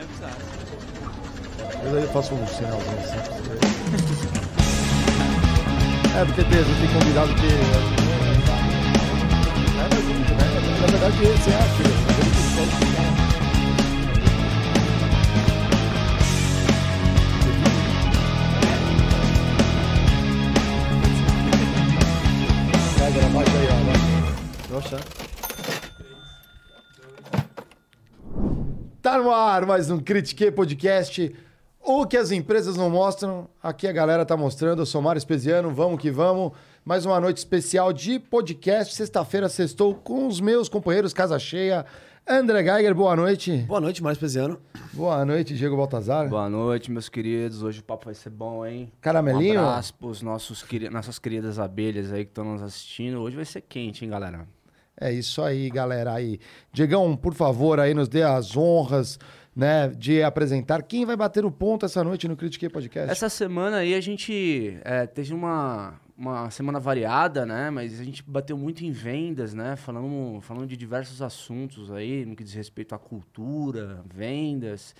avisaram. Eu aí faço um sinalzinho assim. É, porque tem, tem convidado que. É, mas, né, na verdade, esse é ó. vai. Nossa. Tá no ar mais um Critique Podcast. O que as empresas não mostram, aqui a galera tá mostrando. Eu sou Mário Espesiano, vamos que vamos. Mais uma noite especial de podcast. Sexta-feira, sextou com os meus companheiros Casa Cheia. André Geiger, boa noite. Boa noite, Mário Espesiano. Boa noite, Diego Baltazar. Boa noite, meus queridos. Hoje o papo vai ser bom, hein? Caramelinho? Um abraço pros nossos, nossas queridas abelhas aí que estão nos assistindo. Hoje vai ser quente, hein, galera? É isso aí, galera. Aí. Diegão, por favor, aí nos dê as honras né, de apresentar quem vai bater o ponto essa noite no Critique Podcast. Essa semana aí a gente é, teve uma, uma semana variada, né? Mas a gente bateu muito em vendas, né? Falando, falando de diversos assuntos aí, no que diz respeito à cultura, vendas.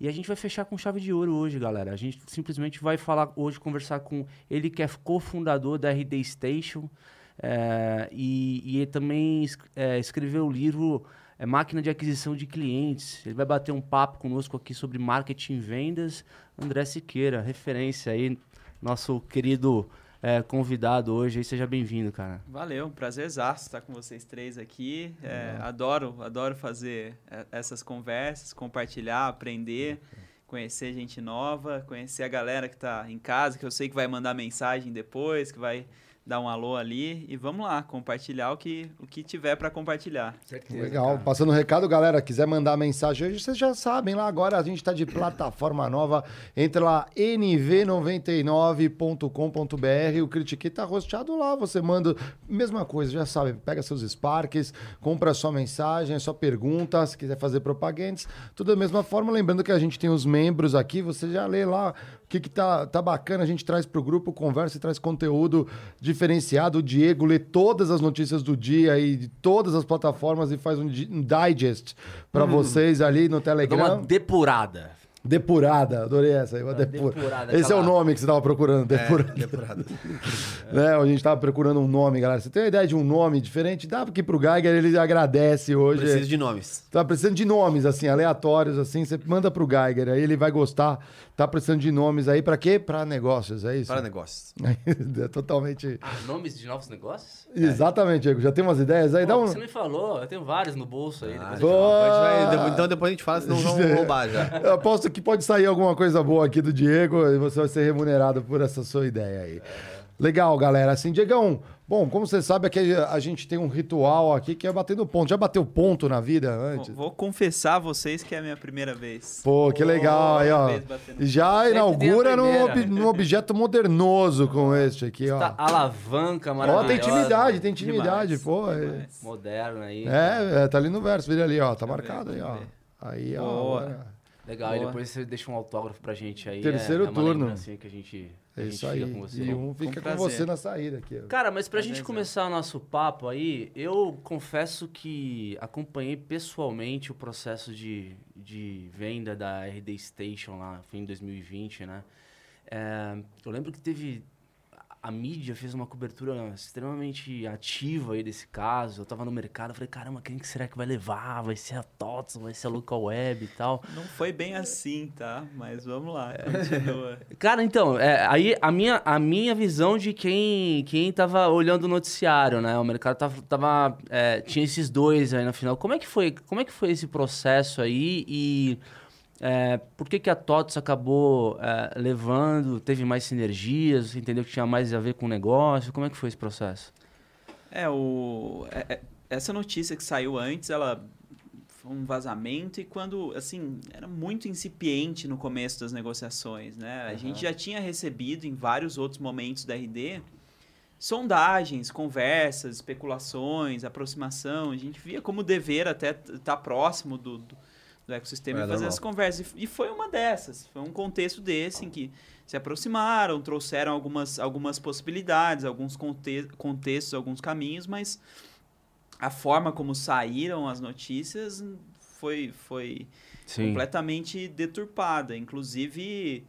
E a gente vai fechar com chave de ouro hoje, galera. A gente simplesmente vai falar hoje, conversar com ele que é cofundador da RD Station. É, e, e também é, escreveu o livro é, Máquina de Aquisição de Clientes. Ele vai bater um papo conosco aqui sobre marketing e vendas. André Siqueira, referência aí, nosso querido é, convidado hoje. Aí, seja bem-vindo, cara. Valeu, prazerzaço estar com vocês três aqui. É, adoro, adoro fazer é, essas conversas, compartilhar, aprender, conhecer gente nova, conhecer a galera que está em casa, que eu sei que vai mandar mensagem depois, que vai dar um alô ali. E vamos lá, compartilhar o que, o que tiver para compartilhar. Legal. Passando o recado, galera, quiser mandar mensagem hoje, vocês já sabem lá agora, a gente está de plataforma nova. Entra lá, nv99.com.br. O Critique tá rosteado lá. Você manda, mesma coisa, já sabe, pega seus Sparks, compra sua mensagem, sua pergunta, se quiser fazer propagandas, tudo da mesma forma. Lembrando que a gente tem os membros aqui, você já lê lá que, que tá, tá bacana, a gente traz pro grupo, conversa e traz conteúdo diferenciado. O Diego lê todas as notícias do dia e de todas as plataformas e faz um, um digest para vocês ali no Dá uma Telegram. depurada. Depurada, adorei essa. Uma depura- depurada, Esse é o nome que você tava procurando, depurada. Depurado. né? A gente tava procurando um nome, galera. Você tem uma ideia de um nome diferente? Dá aqui pro Geiger, ele agradece hoje. Preciso de nomes. Tá precisando de nomes, assim, aleatórios, assim, você manda pro Geiger, aí ele vai gostar. Tá precisando de nomes aí pra quê? Pra negócios, é isso? Para negócios. é totalmente... Ah, nomes de novos negócios? Exatamente, Diego. Já tem umas ideias aí? Dá Pô, um... Você me falou, eu tenho vários no bolso aí. Ah, depois vai- então depois a gente fala, senão vão roubar já. Eu aposto que pode sair alguma coisa boa aqui do Diego e você vai ser remunerado por essa sua ideia aí. Legal, galera. Assim, Diegão, bom, como você sabe, aqui a gente tem um ritual aqui que é batendo ponto. Já bateu ponto na vida antes? vou confessar a vocês que é a minha primeira vez. Pô, que legal aí, ó. E Já Sempre inaugura num, objeto modernoso com este aqui, ó. Alavanca Ó, maravilhosa. tem intimidade, tem intimidade, Demais, pô. é- demais. Moderna aí. É, é, tá ali no verso, vira ali, ó. Tá marcado ver, aí, ó. Aí, ó. Boa. Legal, e Boa. depois você deixa um autógrafo pra gente aí. Terceiro é, é uma turno. que a gente, É a isso fica aí. com você. E um fica Com com você na saída aqui. Cara, mas pra Prazer, gente começar o nosso papo aí, eu confesso que acompanhei pessoalmente o processo de, de venda da RD Station lá, foi em 2020, né? É, eu lembro que teve. A mídia fez uma cobertura extremamente ativa aí desse caso. Eu tava no mercado, falei, caramba, quem que será que vai levar? Vai ser a TOTS, vai ser a Local Web e tal. Não foi bem assim, tá? Mas vamos lá, continua. Cara, então, é, aí a minha, a minha visão de quem, quem tava olhando o noticiário, né? O mercado tava, tava, é, tinha esses dois aí na final. Como é que foi, como é que foi esse processo aí e é, por que, que a TOTS acabou é, levando, teve mais sinergias, você entendeu que tinha mais a ver com o negócio? Como é que foi esse processo? É, o, é- é- essa notícia que saiu antes, ela foi um vazamento e quando, assim, era muito incipiente no começo das negociações, né? A gente já tinha recebido em vários outros momentos da RD sondagens, conversas, especulações, aproximação. A gente via como dever até estar próximo do, do, do ecossistema É, e fazer essas conversas. E, e foi uma dessas. Foi um contexto desse em que se aproximaram, trouxeram algumas, algumas possibilidades, alguns conte contextos, alguns caminhos, mas a forma como saíram as notícias foi, foi Sim. completamente deturpada. Inclusive,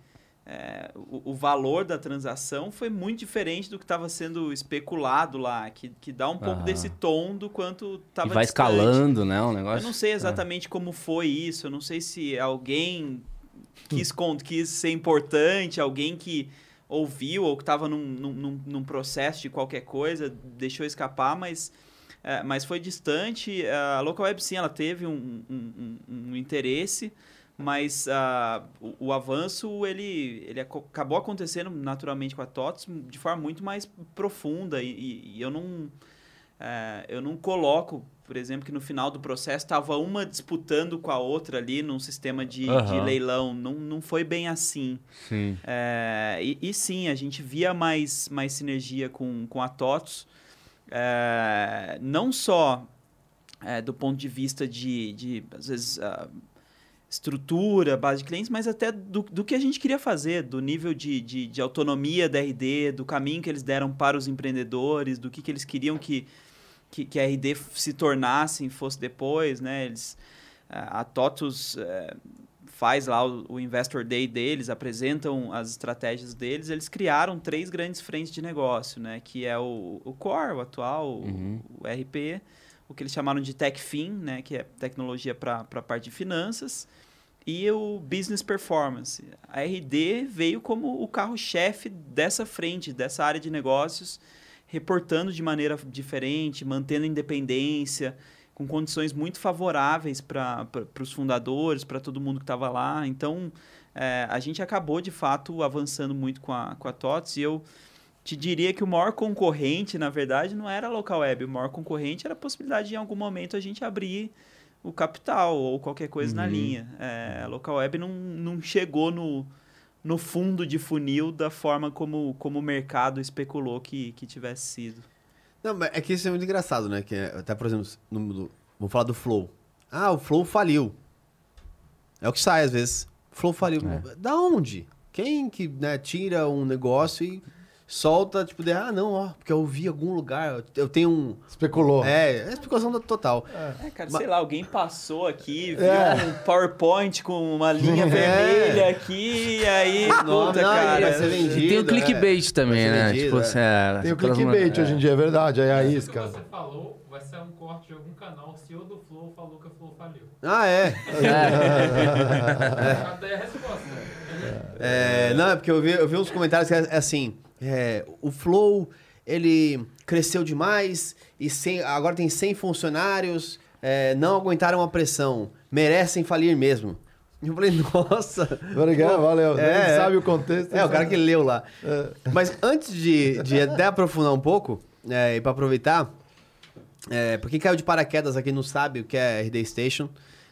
é, o, o valor da transação foi muito diferente do que estava sendo especulado lá, que, que dá um pouco Aham. desse tom do quanto estava vai escalando, né? O negócio. Eu não sei exatamente como foi isso, eu não sei se alguém quis, quis ser importante, alguém que ouviu ou que estava num, num, num- processo de qualquer coisa, deixou escapar, mas, é, mas foi distante. A Local Web, sim, ela teve um- um- um interesse, mas ah, o, o avanço, ele, ele acabou acontecendo naturalmente com a TOTS de forma muito mais profunda e, e- e eu não... É, eu não coloco, por exemplo, que no final do processo estava uma disputando com a outra ali num sistema de, de Aham. leilão. Não, não foi bem assim. Sim. É, e, e sim, a gente via mais, mais sinergia com, com a TOTS, é, não só do ponto de vista de, de às vezes, ah, estrutura, base de clientes, mas até do, do que a gente queria fazer, do nível de, de, de autonomia da RD, do caminho que eles deram para os empreendedores, do que, que eles queriam que, que, que a RD se tornasse, fosse depois, né? Eles, a TOTUS eh, faz lá o, o Investor Day deles, apresentam as estratégias deles, eles criaram três grandes frentes de negócio, né? Que é o, o Core, o atual, o- Uhum. o, RP, o que eles chamaram de TechFin, né? Que é tecnologia para a parte de finanças, e o Business Performance. A RD veio como o carro-chefe dessa frente, dessa área de negócios, reportando de maneira diferente, mantendo independência, com condições muito favoráveis para os fundadores, para todo mundo que estava lá. Então, é, a gente acabou, de fato, avançando muito com a, com a TOTS e eu te diria que o maior concorrente, na verdade, não era a local web. O maior concorrente era a possibilidade de, em algum momento, a gente abrir o capital ou qualquer coisa na Uhum. linha. É, a local web não, não chegou no, no fundo de funil da forma como, como o mercado especulou que, que tivesse sido. Não, mas é que isso é muito engraçado, né? Que é- até, por exemplo, no, no- vamos falar do Flow. Ah, o Flow faliu. É o que sai às vezes. Flow faliu. É. Da onde? Quem que né, tira um negócio e solta, tipo, de, ah, não, ó, porque eu vi em algum lugar, eu tenho um... Especulou. É, é a explicação da- total. É, cara, Ma- sei lá, alguém passou aqui, viu É. um PowerPoint com uma linha É. vermelha aqui, e aí, Não, puta, não, cara. vai ser vendido. E tem o é. clickbait também, Vai ser né? vendido, tipo, é. assim, é, Tem o clickbait é. hoje em dia, é verdade. Aí a Isso isca. que você falou vai ser um corte de algum canal. O CEO do Flow falou que o Flow faliu. Ah, é. Cadê a resposta? É, não, é porque eu vi, eu vi uns comentários que é, é assim: é, o Flow ele cresceu demais e sem, agora tem 100 funcionários, é, não aguentaram a pressão, merecem falir mesmo. Eu falei, nossa. Obrigado, valeu. É, Ele é. sabe o contexto. É, o cara que leu lá. É. Mas antes de, de até aprofundar um pouco, é, e para aproveitar, é, quem caiu de paraquedas aqui não sabe o que é RD Station,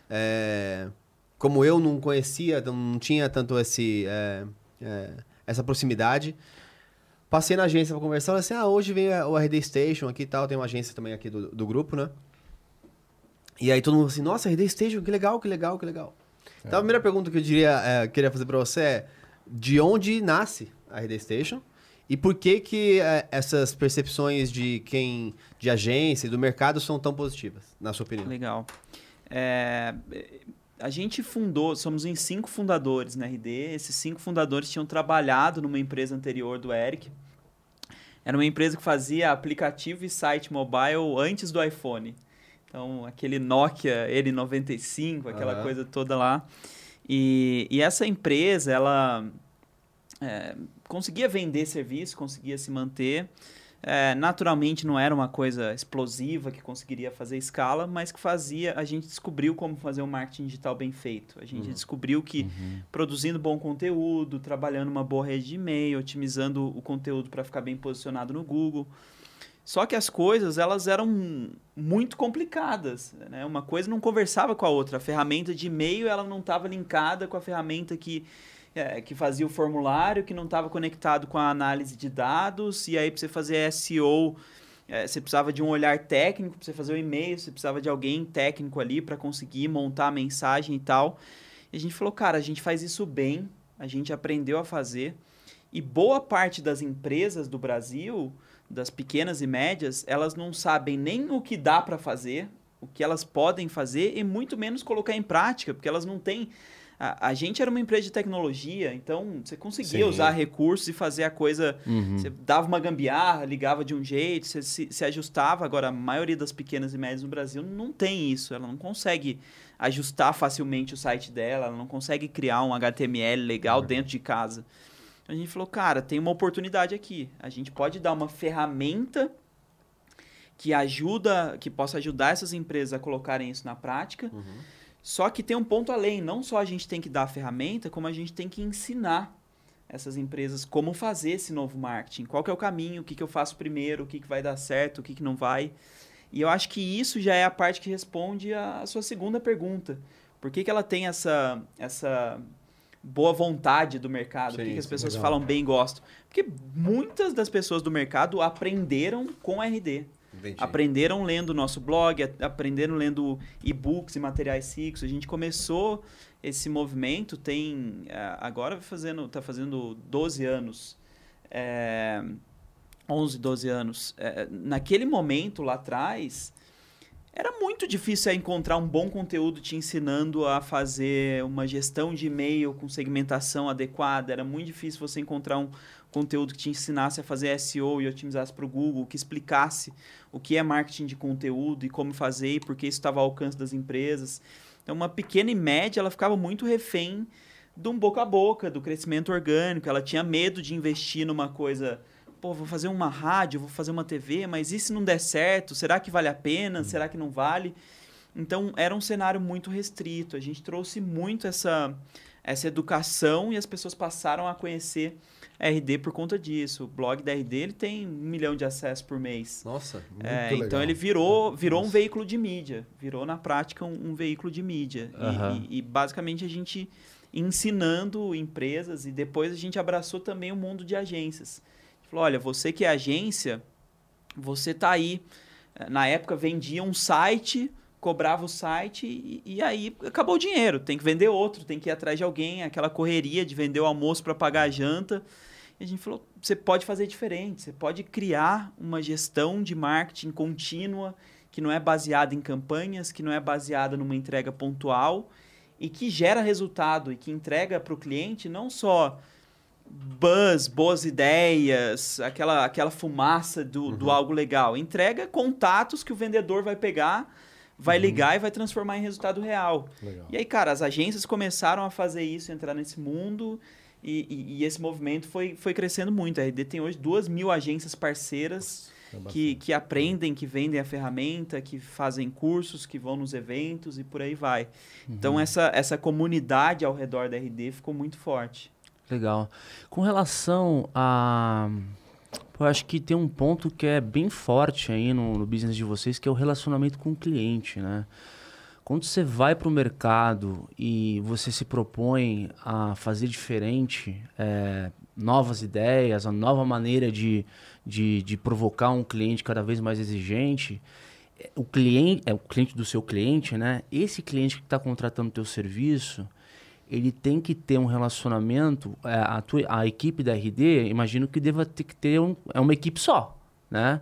é, como eu não conhecia, então não tinha tanto esse, é, essa proximidade, passei na agência pra conversar, falei assim, ah, hoje vem o RD Station aqui e tal, tem uma agência também aqui do, do grupo, né? E aí todo mundo assim, nossa, RD Station, que legal, que legal, que legal. Então a primeira pergunta que eu diria, é, queria fazer pra você é, de onde nasce a RD Station e por que que é, essas percepções de quem, de agência e do mercado são tão positivas, na sua opinião? Legal. É, a gente fundou, somos em cinco fundadores na RD. Esses cinco fundadores tinham trabalhado numa empresa anterior do Eric. Era uma empresa que fazia aplicativo e site mobile antes do iPhone. Então, aquele Nokia N95, aquela Aham. coisa toda lá. E, e essa empresa, ela é, conseguia vender serviço, conseguia se manter. É, naturalmente não era uma coisa explosiva que conseguiria fazer escala, mas que fazia. A gente descobriu como fazer um marketing digital bem feito. A gente descobriu que produzindo bom conteúdo, trabalhando uma boa rede de e-mail, otimizando o conteúdo para ficar bem posicionado no Google. Só que as coisas elas eram muito complicadas, né? Uma coisa não conversava com a outra. A ferramenta de e-mail ela não estava linkada com a ferramenta que é, que fazia o formulário, que não estava conectado com a análise de dados, e aí para você fazer SEO, é, você precisava de um olhar técnico, para você fazer o e-mail, você precisava de alguém técnico ali para conseguir montar a mensagem e tal. E a gente falou, cara, a gente faz isso bem, a gente aprendeu a fazer, e boa parte das empresas do Brasil, das pequenas e médias, elas não sabem nem o que dá para fazer, o que elas podem fazer e muito menos colocar em prática, porque elas não têm. A, a gente era uma empresa de tecnologia, então você conseguia Sim. usar recursos e fazer a coisa. Uhum. Você dava uma gambiarra, ligava de um jeito, você se, se ajustava. Agora, a maioria das pequenas e médias no Brasil não tem isso. Ela não consegue ajustar facilmente o site dela, ela não consegue criar um HTML legal dentro de casa. Então, a gente falou, cara, tem uma oportunidade aqui. A gente pode dar uma ferramenta que ajuda, que possa ajudar essas empresas a colocarem isso na prática. Só que tem um ponto além, não só a gente tem que dar a ferramenta, como a gente tem que ensinar essas empresas como fazer esse novo marketing, qual é o caminho, o que, que eu faço primeiro, o que, que vai dar certo, o que, que não vai. E eu acho que isso já é a parte que responde a, sua segunda pergunta. Por que, que ela tem essa, essa boa vontade do mercado? Por que, que as pessoas legal. falam bem e gostam? Porque muitas das pessoas do mercado aprenderam com RD. Entendi. Aprenderam lendo o nosso blog, aprenderam lendo e-books e materiais fixos. A gente começou esse movimento, tem. eh, Agora fazendo, tá fazendo 12 anos. É, 11, 12 anos. É, naquele momento lá atrás, era muito difícil é, encontrar um bom conteúdo te ensinando a fazer uma gestão de e-mail com segmentação adequada. Era muito difícil você encontrar um conteúdo que te ensinasse a fazer SEO e otimizasse para o Google, que explicasse o que é marketing de conteúdo e como fazer e por que isso estava ao alcance das empresas. Então, uma pequena e média, ela ficava muito refém de um boca a boca, do crescimento orgânico. Ela tinha medo de investir numa coisa pô, vou fazer uma rádio, vou fazer uma TV, mas e se não der certo? Será que vale a pena? Será que não vale? Então, era um cenário muito restrito. A gente trouxe muito essa, essa educação e as pessoas passaram a conhecer RD por conta disso. O blog da RD ele tem um milhão de acessos por mês. Nossa. É, legal. então ele virou, virou um veículo de mídia, virou na prática um, um veículo de mídia. E- Aham. E, e basicamente a gente ensinando empresas e depois a gente abraçou também o mundo de agências. Falou, olha, você que é agência, você tá aí. Eh, Na época vendia um site, cobrava o site e, e aí acabou o dinheiro. Tem que vender outro, tem que ir atrás de alguém, aquela correria de vender o almoço para pagar a janta. E a gente falou, você pode fazer diferente, você pode criar uma gestão de marketing contínua que não é baseada em campanhas, que não é baseada numa entrega pontual e que gera resultado e que entrega para o cliente não só buzz, boas ideias, aquela, aquela fumaça do, do algo legal. Entrega contatos que o vendedor vai pegar, vai ligar e vai transformar em resultado real. Legal. E aí, cara, as agências começaram a fazer isso, entrar nesse mundo. E, e- e esse movimento foi, foi crescendo muito. A RD tem hoje duas mil agências parceiras É que, que aprendem, que vendem a ferramenta, que fazem cursos, que vão nos eventos e por aí vai. Então, essa, essa comunidade ao redor da RD ficou muito forte. Legal. Com relação a. Eu acho que tem um ponto que é bem forte aí no, no business de vocês, que é o relacionamento com o cliente, né? Quando você vai para o mercado e você se propõe a fazer diferente, é, novas ideias, a nova maneira de, de, de provocar um cliente cada vez mais exigente, é, o cliente, é o cliente do seu cliente, né? Esse cliente que está contratando o teu serviço, ele tem que ter um relacionamento, é, a, tua, a equipe da RD, imagino que deva ter que ter um, é uma equipe só, né?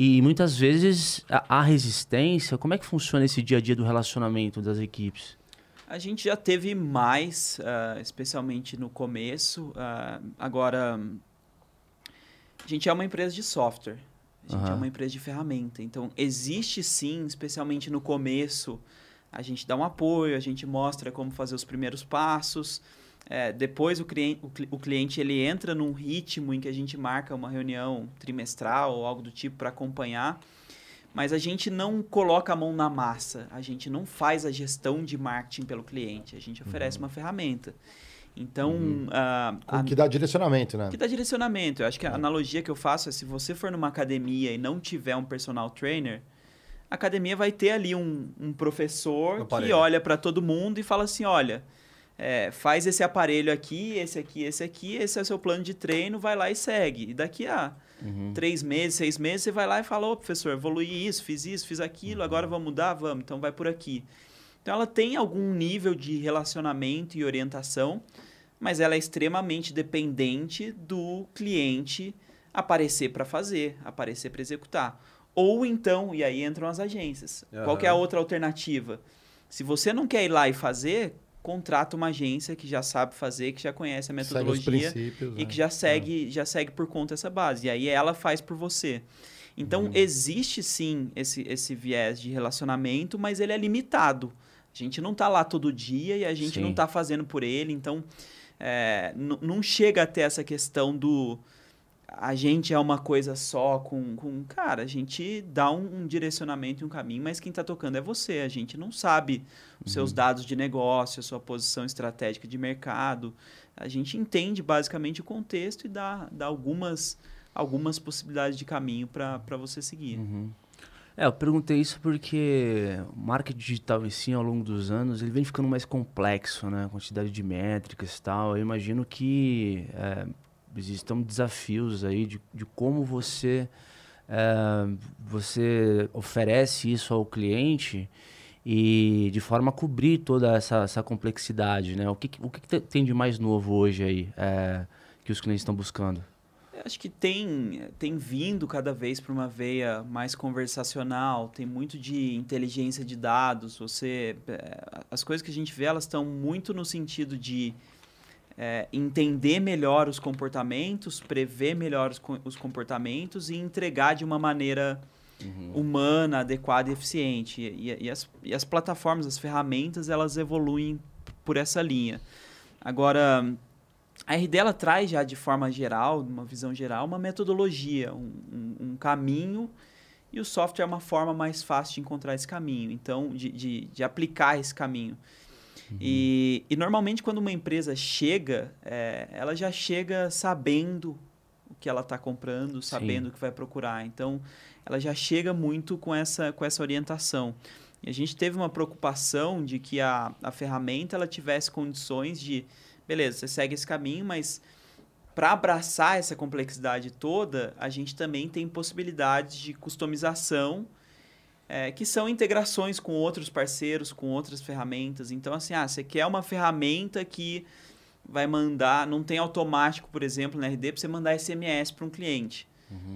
E muitas vezes a resistência, como é que funciona esse dia a dia do relacionamento das equipes? A gente já teve mais, ah, especialmente no começo. ah, agora, a gente é uma empresa de software. A gente é Aham. uma empresa de ferramenta. Então, existe sim, especialmente no começo, a gente dá um apoio, a gente mostra como fazer os primeiros passos. É, depois o cliente, o, cli- o cliente ele entra num ritmo em que a gente marca uma reunião trimestral ou algo do tipo para acompanhar. Mas a gente não coloca a mão na massa, a gente não faz a gestão de marketing pelo cliente, a gente oferece uma ferramenta. Então, ah, a- Que dá direcionamento, né? que dá direcionamento. Eu acho que a analogia que eu faço é se você for numa academia e não tiver um personal trainer, a academia vai ter ali um, um professor que olha para todo mundo e fala assim, olha, é, faz esse aparelho aqui, esse aqui, esse aqui, esse é o seu plano de treino, vai lá e segue. E daqui a três meses, seis meses, você vai lá e fala, ô professor, evoluí isso, fiz isso, fiz aquilo, agora vamos mudar? Vamos, então vai por aqui. Então ela tem algum nível de relacionamento e orientação, mas ela é extremamente dependente do cliente aparecer para fazer, aparecer para executar. Ou então, e aí entram as agências. Qual que é a outra alternativa? Se você não quer ir lá e fazer, contrata uma agência que já sabe fazer, que já conhece a metodologia e né? que já segue, já segue por conta essa base. E aí ela faz por você. Então, Uhum. existe sim esse, esse viés de relacionamento, mas ele é limitado. A gente não tá lá todo dia e a gente Sim. não tá fazendo por ele. Então, é, não chega até essa questão do a gente é uma coisa só com, com cara, a gente dá um, um direcionamento e um caminho, mas quem está tocando é você. A gente não sabe os seus dados de negócio, a sua posição estratégica de mercado. A gente entende basicamente o contexto e dá, dá algumas, algumas possibilidades de caminho para você seguir. Uhum. É, eu perguntei isso porque o marketing digital em si, ao longo dos anos, ele vem ficando mais complexo, né? A quantidade de métricas e tal. Eu imagino que é, existam desafios aí de, de como você, é, você oferece isso ao cliente e de forma a cobrir toda essa, essa complexidade, né? O que, o que, que te- tem de mais novo hoje aí é, que os clientes estão buscando? Acho que tem, tem vindo cada vez para uma veia mais conversacional, tem muito de inteligência de dados. Você, eh, as coisas que a gente vê, elas estão muito no sentido de eh, entender melhor os comportamentos, prever melhor os, os comportamentos e entregar de uma maneira humana, adequada e eficiente. E, e- e as, e as plataformas, as ferramentas, elas evoluem por essa linha. Agora, a RD ela traz já de forma geral, uma visão geral, uma metodologia, um, um- um caminho, e o software é uma forma mais fácil de encontrar esse caminho, então, de, de, de aplicar esse caminho. E, e normalmente quando uma empresa chega, é, ela já chega sabendo o que ela está comprando, sabendo o que vai procurar. Então, ela já chega muito com essa, com essa orientação. E a gente teve uma preocupação de que a, a ferramenta ela tivesse condições de, beleza, você segue esse caminho, mas para abraçar essa complexidade toda, a gente também tem possibilidades de customização, é, que são integrações com outros parceiros, com outras ferramentas. Então, assim, ah, você quer uma ferramenta que vai mandar, não tem automático, por exemplo, na RD, para você mandar SMS para um cliente.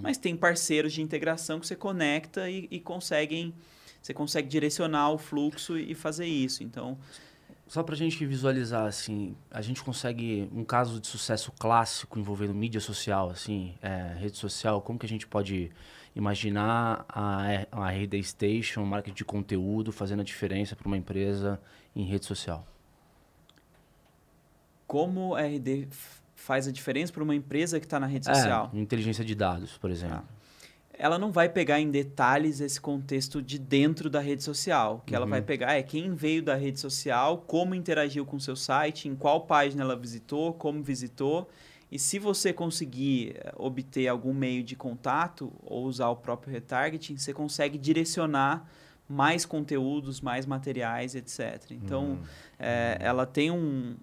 Mas tem parceiros de integração que você conecta e, e conseguem, você consegue direcionar o fluxo e fazer isso. Então, Só pra gente visualizar, assim, a gente consegue um caso de sucesso clássico envolvendo mídia social, assim, é, rede social, como que a gente pode imaginar a, a RD Station, marketing de conteúdo, fazendo a diferença para uma empresa em rede social? como a RD faz a diferença para uma empresa que está na rede É, social? inteligência de dados, por exemplo. ela não vai pegar em detalhes esse contexto de dentro da rede social. O que ela Uhum. vai pegar é quem veio da rede social, como interagiu com o seu site, em qual página ela visitou, como visitou. E se você conseguir eh, obter algum meio de contato ou usar o próprio retargeting, você consegue direcionar mais conteúdos, mais materiais, etc. Então, eh, ela tem um...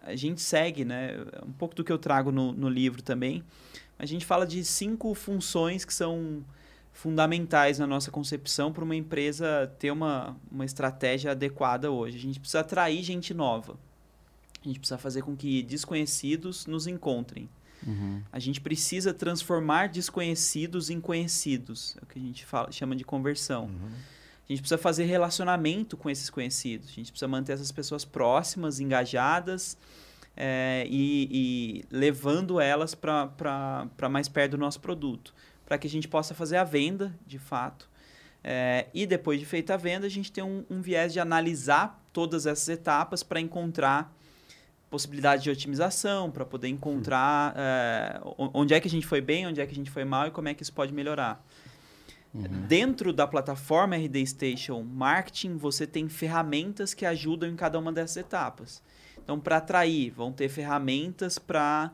A gente segue, né? Um pouco do que eu trago no, no livro também. A gente fala de cinco funções que são fundamentais na nossa concepção para uma empresa ter uma, uma estratégia adequada hoje. A gente precisa atrair gente nova. A gente precisa fazer com que desconhecidos nos encontrem. Uhum. A gente precisa transformar desconhecidos em conhecidos. É o que a gente fala, chama de conversão. A gente precisa fazer relacionamento com esses conhecidos. A gente precisa manter essas pessoas próximas, engajadas é, e, e levando elas para mais perto do nosso produto. Para que a gente possa fazer a venda, de fato. É, e depois de feita a venda, a gente tem um, um viés de analisar todas essas etapas para encontrar possibilidades de otimização, para poder encontrar é, onde é que a gente foi bem, onde é que a gente foi mal e como é que isso pode melhorar. Dentro da plataforma RD Station Marketing, você tem ferramentas que ajudam em cada uma dessas etapas. Então, para atrair, vão ter ferramentas para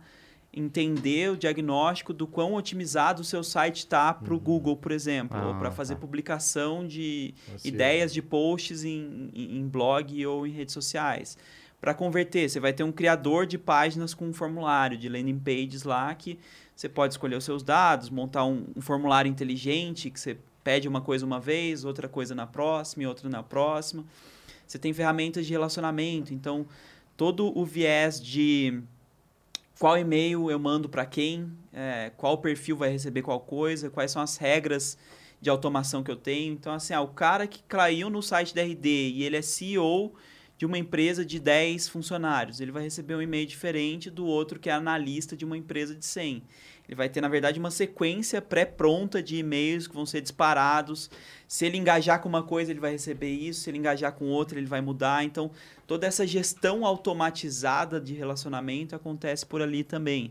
entender o diagnóstico do quão otimizado o seu site está para o Google, por exemplo, ou Ah, para fazer tá. publicação de ideias de posts em, em blog ou em redes sociais. Para converter, você vai ter um criador de páginas com um formulário de landing pages lá que você pode escolher os seus dados, montar um, um formulário inteligente que você pede uma coisa uma vez, outra coisa na próxima e outra na próxima. Você tem ferramentas de relacionamento, então todo o viés de qual e-mail eu mando para quem, é, qual perfil vai receber qual coisa, quais são as regras de automação que eu tenho. Então, assim, ah, o cara que caiu no site da RD e ele é CEO de uma empresa de 10 funcionários, ele vai receber um e-mail diferente do outro que é analista de uma empresa de 100. Ele vai ter, na verdade, uma sequência pré-pronta de e-mails que vão ser disparados. Se ele engajar com uma coisa, ele vai receber isso. Se ele engajar com outra, ele vai mudar. Então, toda essa gestão automatizada de relacionamento acontece por ali também.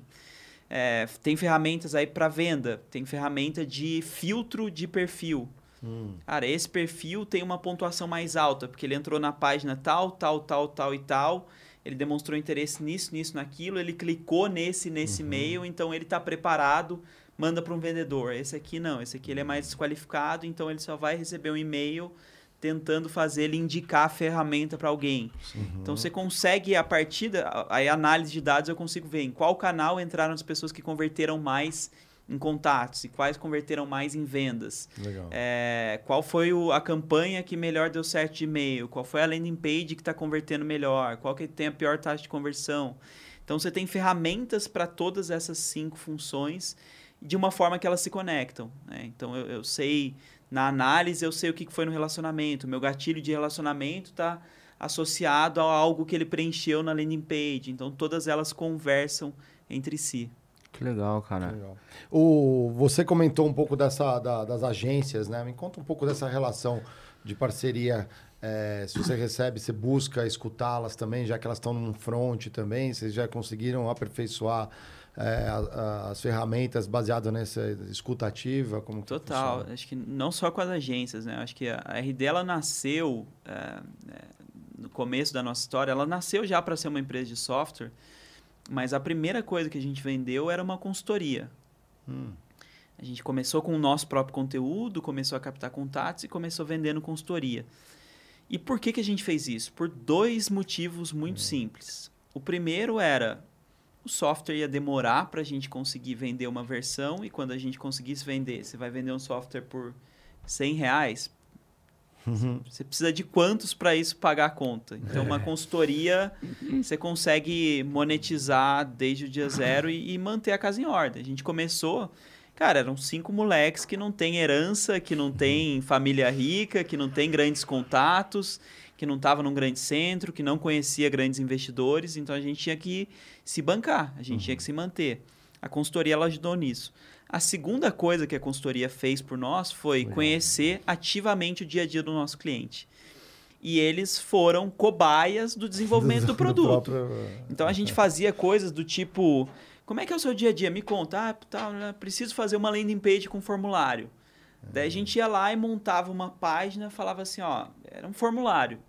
É, tem ferramentas aí para venda, tem ferramenta de filtro de perfil. Hum. Cara, esse perfil tem uma pontuação mais alta, porque ele entrou na página tal, tal, tal, tal e tal ele demonstrou interesse nisso, nisso, naquilo, ele clicou nesse, nesse uhum. e-mail, então ele está preparado, manda para um vendedor. Esse aqui não, esse aqui ele é mais desqualificado, então ele só vai receber um e-mail tentando fazer ele indicar a ferramenta para alguém. Uhum. Então você consegue, a partir da a análise de dados, eu consigo ver em qual canal entraram as pessoas que converteram mais em contatos e quais converteram mais em vendas. É, qual foi o, a campanha que melhor deu certo de e-mail? Qual foi a landing page que está convertendo melhor? Qual que tem a pior taxa de conversão? Então você tem ferramentas para todas essas cinco funções de uma forma que elas se conectam. Né? Então eu, eu, sei na análise eu sei o que foi no relacionamento. Meu gatilho de relacionamento está associado a algo que ele preencheu na landing page. Então todas elas conversam entre si. Que legal, cara. Que legal. O, você comentou um pouco dessa, da, das agências, né? Me conta um pouco dessa relação de parceria. É, se você recebe, você busca escutá-las também, já que elas estão num front também, vocês já conseguiram aperfeiçoar é, a, a, as ferramentas baseadas nessa escutativa? Como Total. Acho que não só com as agências, né? Acho que a, a RD ela nasceu é, é, no começo da nossa história, ela nasceu já para ser uma empresa de software. Mas a primeira coisa que a gente vendeu era uma consultoria. Hum. A gente começou com o nosso próprio conteúdo, começou a captar contatos e começou vendendo consultoria. E por que, que a gente fez isso? Por dois motivos muito hum. simples. O primeiro era o software ia demorar para a gente conseguir vender uma versão e quando a gente conseguisse vender, você vai vender um software por 100 reais, Uhum. Você precisa de quantos para isso pagar a conta? Então, uma é. consultoria você consegue monetizar desde o dia zero e, e, manter a casa em ordem. A gente começou, cara, eram cinco moleques que não têm herança, que não têm família rica, que não têm grandes contatos, que não estavam num grande centro, que não conhecia grandes investidores. Então, a gente tinha que se bancar, a gente uhum. tinha que se manter. A consultoria ela ajudou nisso. A segunda coisa que a consultoria fez por nós foi Legal. conhecer ativamente o dia a dia do nosso cliente. E eles foram cobaias do desenvolvimento do, do produto. Do próprio... Então a gente fazia coisas do tipo: como é que é o seu dia a dia? Me conta, ah, tá, preciso fazer uma landing page com formulário. Daí a gente ia lá e montava uma página, falava assim, ó, era um formulário.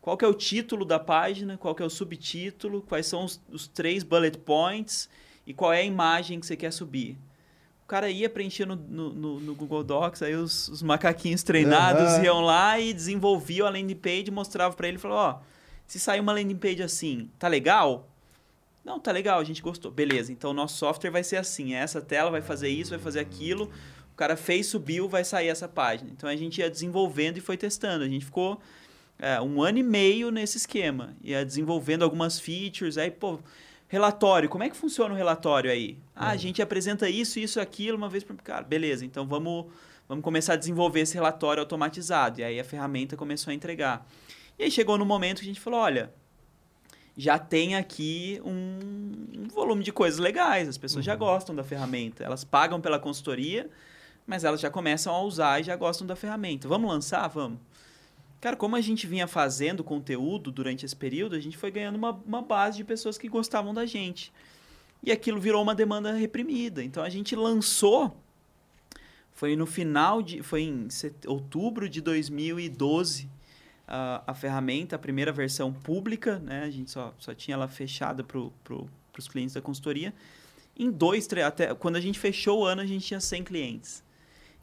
Qual que é o título da página, qual que é o subtítulo, quais são os, os três bullet points e qual é a imagem que você quer subir o cara ia preencher no, no, no Google Docs, aí os, os macaquinhos treinados uhum. iam lá e desenvolviam a landing page, mostravam para ele e falou, ó, se sair uma landing page assim, tá legal? Não, tá legal, a gente gostou. Beleza, então o nosso software vai ser assim, essa tela vai fazer isso, vai fazer aquilo, o cara fez, subiu, vai sair essa página. Então a gente ia desenvolvendo e foi testando. A gente ficou é, um ano e meio nesse esquema, ia desenvolvendo algumas features, aí, pô, Relatório, como é que funciona o relatório aí? Ah, a uhum. gente apresenta isso, isso, aquilo uma vez por cara. Beleza, então vamos, vamos começar a desenvolver esse relatório automatizado. E aí a ferramenta começou a entregar. E aí chegou no momento que a gente falou: olha, já tem aqui um, um volume de coisas legais, as pessoas uhum. já gostam da ferramenta, elas pagam pela consultoria, mas elas já começam a usar e já gostam da ferramenta. Vamos lançar? Vamos. Cara, como a gente vinha fazendo conteúdo durante esse período, a gente foi ganhando uma, uma base de pessoas que gostavam da gente. E aquilo virou uma demanda reprimida. Então a gente lançou, foi no final de. Foi em outubro de 2012 a, a ferramenta, a primeira versão pública, né? A gente só, só tinha ela fechada para pro, os clientes da consultoria. Em dois, três, até quando a gente fechou o ano, a gente tinha 100 clientes.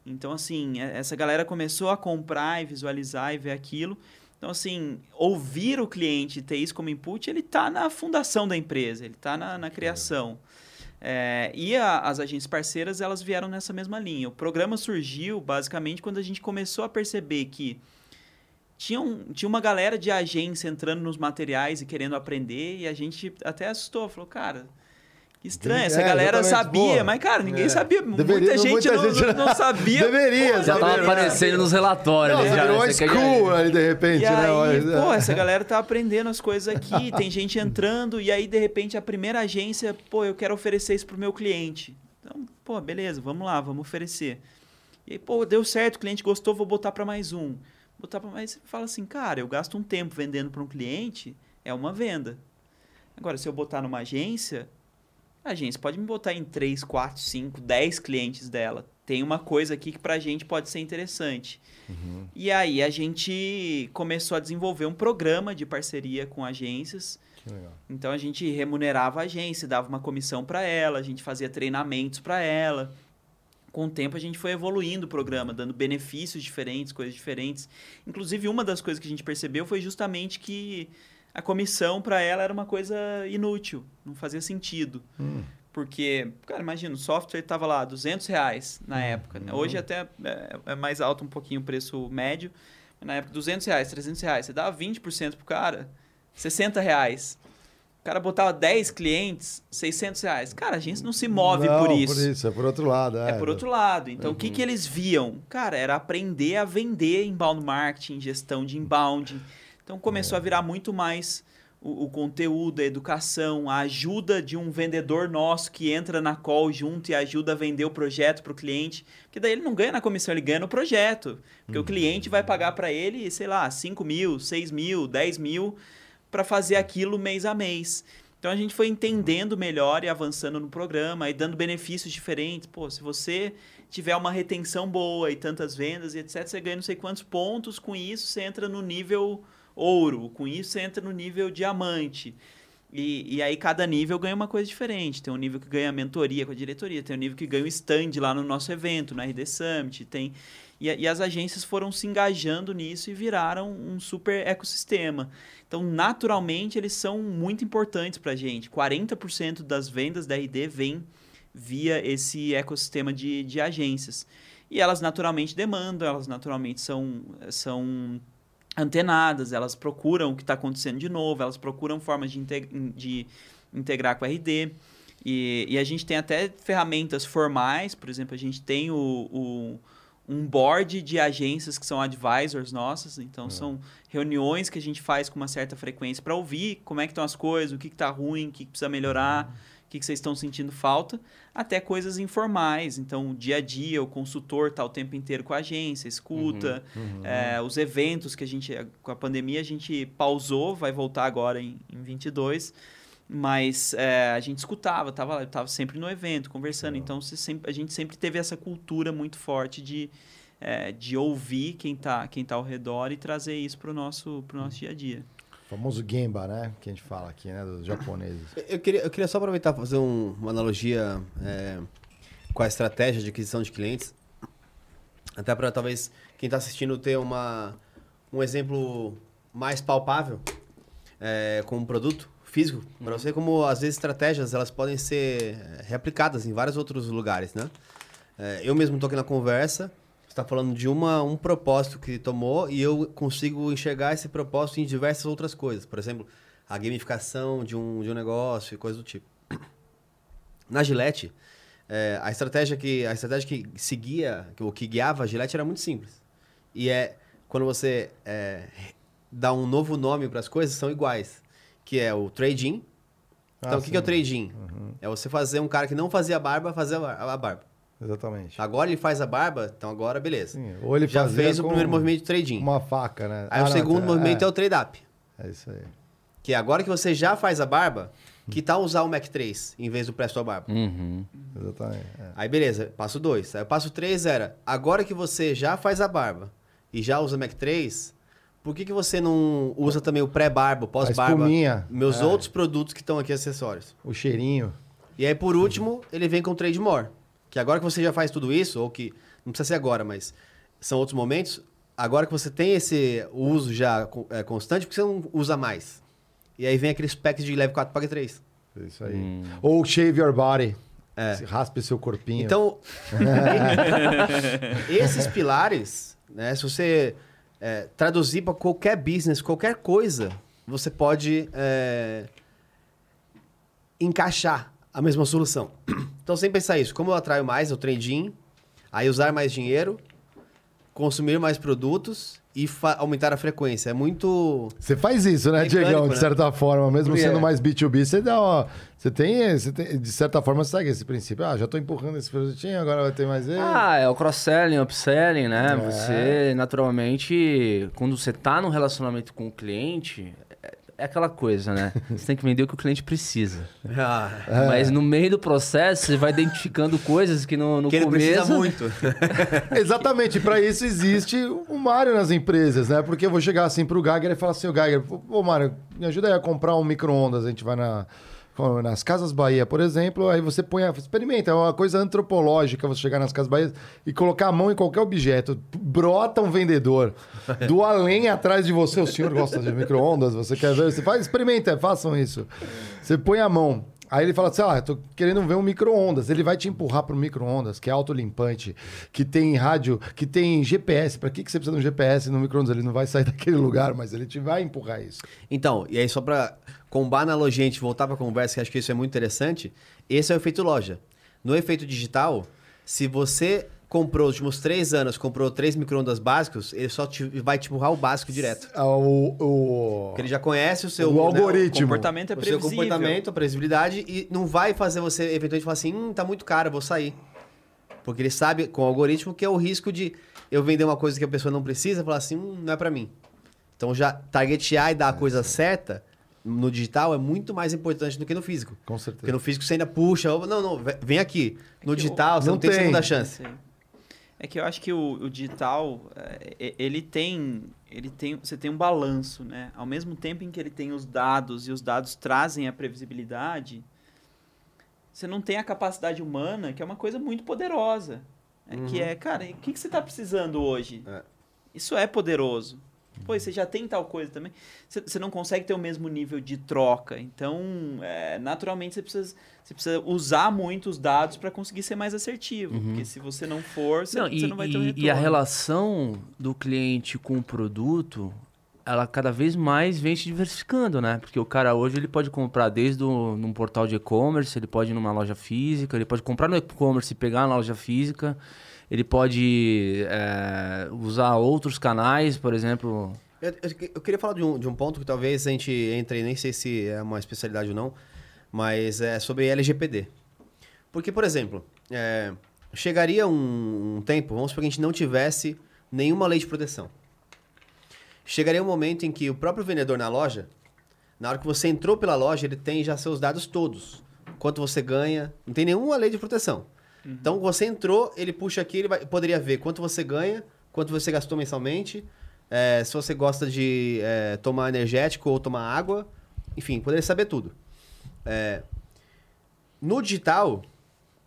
Então, assim, é, essa galera começou a comprar e visualizar e ver aquilo. Então, assim, ouvir o cliente ter isso como input, ele está na fundação da empresa, ele está na, na, criação. É, e a, as agências parceiras, elas vieram nessa mesma linha. O programa surgiu, basicamente, quando a gente começou a perceber que tinha, um, tinha uma galera de agência entrando nos materiais e querendo aprender, e a gente até assustou, falou, cara Estranho, É, essa galera exatamente, sabia, pô. mas, cara, ninguém É. sabia. Deveria- muita gente, muita não, gente não sabia. Deveria, Já tava aparecendo nos relatórios. Não, ali, já, virou né? Quer- school ali de repente, E né? aí, pô, essa galera tá aprendendo as coisas aqui, tem gente entrando, e aí, de repente, a primeira agência, pô, eu quero oferecer isso pro meu cliente. Então, pô, beleza, vamos lá, vamos oferecer. E aí, pô, deu certo, o cliente gostou, vou botar para mais um. Botar para mais, você fala assim, cara, eu gasto um tempo vendendo para um cliente, é uma venda. Agora, se eu botar numa agência, a agência pode me botar em 3, 4, 5, 10 clientes dela. Tem uma coisa aqui que pra gente pode ser interessante. E aí a gente começou a desenvolver um programa de parceria com agências. Então a gente remunerava a agência, dava uma comissão para ela, a gente fazia treinamentos para ela. Com o tempo a gente foi evoluindo o programa, dando benefícios diferentes, coisas diferentes. Inclusive uma das coisas que a gente percebeu foi justamente que a comissão para ela era uma coisa inútil, não fazia sentido. Hum. Porque, cara, imagina, o software estava lá, 200 reais na época. né? Hoje até é, é mais alto um pouquinho o preço médio. Na época, 200 reais, 300 reais. Você dava 20% pro cara, 60 reais. O cara botava 10 clientes, 600 reais. Cara, a gente não se move Não, por isso. Por isso, é por outro lado. É, É por outro lado. Então, o que, que eles viam? Cara, era aprender a vender inbound marketing, gestão de inbound. Então, começou a virar muito mais o, o conteúdo, a educação, a ajuda de um vendedor nosso que entra na call junto e ajuda a vender o projeto para o cliente. Porque daí ele não ganha na comissão, ele ganha no projeto. Porque o cliente vai pagar para ele, sei lá, 5 mil, 6 mil, 10 mil para fazer aquilo mês a mês. Então a gente foi entendendo melhor e avançando no programa e dando benefícios diferentes. Pô, se você tiver uma retenção boa e tantas vendas e etc, você ganha não sei quantos pontos, com isso você entra no nível ouro, com isso entra no nível diamante. E, e aí cada nível ganha uma coisa diferente. Tem um nível que ganha mentoria com a diretoria, tem um nível que ganha um stand lá no nosso evento, na RD Summit, tem... E, e as agências foram se engajando nisso e viraram um super ecossistema. Então, naturalmente, eles são muito importantes para a gente. 40% das vendas da RD vem via esse ecossistema de, de agências. E elas naturalmente demandam, elas naturalmente são, são antenadas, elas procuram o que está acontecendo de novo, elas procuram formas de, inte- de integrar com a RD. E, e a gente tem até ferramentas formais, por exemplo, a gente tem o, o- um board de agências que são advisors nossas, então são reuniões que a gente faz com uma certa frequência para ouvir como é que estão as coisas, o que está ruim, o que, precisa melhorar, o que, que vocês estão sentindo falta, até coisas informais. Então, o dia a dia, o consultor está o tempo inteiro com a agência, escuta. É, os eventos que a gente, com a pandemia, a gente pausou, vai voltar agora em, em 22. Mas é, a gente escutava, tava, lá, eu tava sempre no evento, conversando. Então, você sempre, a gente sempre teve essa cultura muito forte de, é, de ouvir quem tá, quem tá ao redor e trazer isso pro nosso, pro nosso dia a dia. O famoso Gemba, né? Que a gente fala aqui, né? Dos japoneses. Eu queria, eu queria só aproveitar para fazer um- uma analogia é, com a estratégia de aquisição de clientes. Até para talvez quem está assistindo ter uma, um exemplo mais palpável é, com um produto físico. Para você, como às vezes estratégias elas podem ser é, replicadas em vários outros lugares, né? É, eu mesmo estou aqui na conversa, está falando de uma, um propósito que tomou e eu consigo enxergar esse propósito em diversas outras coisas. Por exemplo, a gamificação de um, de um negócio e coisa do tipo. Na Gillette, é, a estratégia que a estratégia que seguia, que, o que guiava a Gillette era muito simples. E é quando você é, dá um novo nome para as coisas, são iguais. Que é o trade-in. Então, Ah, o que, que é o trade-in? É você fazer um cara que não fazia barba, fazer a barba. Exatamente. Agora ele faz a barba, então agora beleza. Sim, ou ele Já fez o primeiro movimento de trade-in. Uma faca, né? Aí Ah, o não, segundo é, movimento é, é, o trade-up. é isso aí. Que é agora que você já faz a barba, que tal usar o Mac 3 em vez do Presto a Barba? Uhum. Exatamente. é. Aí beleza, passo 2. Aí o passo 3 era, agora que você já faz a barba e já usa Mac 3, por que, que você não usa também o pré-barba, o pós-barba? Meus é. outros produtos que estão aqui acessórios. O cheirinho. E aí, por último, ele vem com o Trade More. Que agora que você já faz tudo isso, ou que não precisa ser agora, mas são outros momentos, agora que você tem esse uso já é, constante, por que você não usa mais? E aí vem aqueles packs de leve 4 pague 3. É Isso aí. Ou shave your body. É. Se Raspe seu corpinho. Então, esses pilares, né, se você é, traduzir para qualquer business, qualquer coisa, você pode é, encaixar a mesma solução. Então, sem pensar isso, como eu atraio mais o trading, aí usar mais dinheiro, consumir mais produtos e aumentar a frequência. É muito. Você faz isso, né, Mecânico, Diegão? De né? certa forma, mesmo Porque sendo é. mais B2B, você dá, ó. Você tem, você tem. De certa forma, você segue esse princípio. Ah, já tô empurrando esse produtinho, agora vai ter mais ele. Ah, é o cross-selling, upselling, né? É. Você, naturalmente, quando você tá num relacionamento com o cliente, é- é aquela coisa, né? Você tem que vender o que o cliente precisa. Ah, Mas no meio do processo, você vai identificando coisas que no, no que ele precisa começo... muito. Exatamente, para isso existe o Mário nas empresas, né? Porque eu vou chegar assim pro Geiger e falar assim, ô Geiger, ô Mário, me ajuda aí a comprar um micro-ondas, a gente vai na, nas Casas Bahia, por exemplo, aí você põe, a, experimenta, é uma coisa antropológica você chegar nas Casas Bahia e colocar a mão em qualquer objeto, brota um vendedor do além atrás de você, o senhor gosta de micro-ondas, você quer ver, você faz, experimenta, façam isso. Você põe a mão, Aí ele fala assim: ah, tô querendo ver um micro-ondas. Ele vai te empurrar para o micro-ondas, que é autolimpante, que tem rádio, que tem GPS. Para que, que você precisa de um GPS no micro-ondas? Ele não vai sair daquele lugar, mas ele te vai empurrar isso. Então, e aí só para combar analogia, a gente voltar para a conversa, que acho que isso é muito interessante, esse é o efeito loja. No efeito digital, se você comprou os últimos três anos, comprou três micro-ondas básicos, ele só te- vai te empurrar o básico direto. Ah, O, o, Porque ele já conhece o seu o né, algoritmo. comportamento é o seu previsível. comportamento, a previsibilidade, e não vai fazer você eventualmente falar assim, hum, tá muito caro, eu vou sair. Porque ele sabe com o algoritmo que é o risco de eu vender uma coisa que a pessoa não precisa e falar assim, hum, não é pra mim. Então já targetear e dar a coisa certa no digital é muito mais importante do que no físico. Com Porque certeza. no físico você ainda puxa, ou, não, não, ve- vem aqui. No É digital você não não tem tem. segunda chance. Sei. É que eu acho que o, o digital, é, e- ele tem, ele tem, você tem um balanço, né? Ao mesmo tempo em que ele tem os dados e os dados trazem a previsibilidade, você não tem a capacidade humana, que é uma coisa muito poderosa. né? Que é, cara, o que, que você está precisando hoje? É. Isso é poderoso. Pô, você já tem tal coisa também. Você, você não consegue ter o mesmo nível de troca. Então, é, naturalmente, você precisa, você precisa usar muito os dados para conseguir ser mais assertivo. Porque se você não for, você Não, você e, não vai ter um retorno. e a relação do cliente com o produto, ela cada vez mais vem se diversificando, né? Porque o cara hoje ele pode comprar desde o, num portal de e-commerce, ele pode ir numa loja física, ele pode comprar no e-commerce e pegar na loja física, ele pode é, usar outros canais, por exemplo. Eu, eu- queria falar de um, de um ponto que talvez a gente entre, nem sei se é uma especialidade ou não, mas é sobre LGPD. Porque, por exemplo, é, chegaria um, um tempo, vamos supor que a gente não tivesse nenhuma lei de proteção. Chegaria um momento em que o próprio vendedor na loja, na hora que você entrou pela loja, ele tem já seus dados todos. Quanto você ganha, não tem nenhuma lei de proteção. Então, você entrou, ele puxa aqui, ele vai- poderia ver quanto você ganha, quanto você gastou mensalmente, é, se você gosta de é, tomar energético ou tomar água, enfim, poderia saber tudo. É, no digital,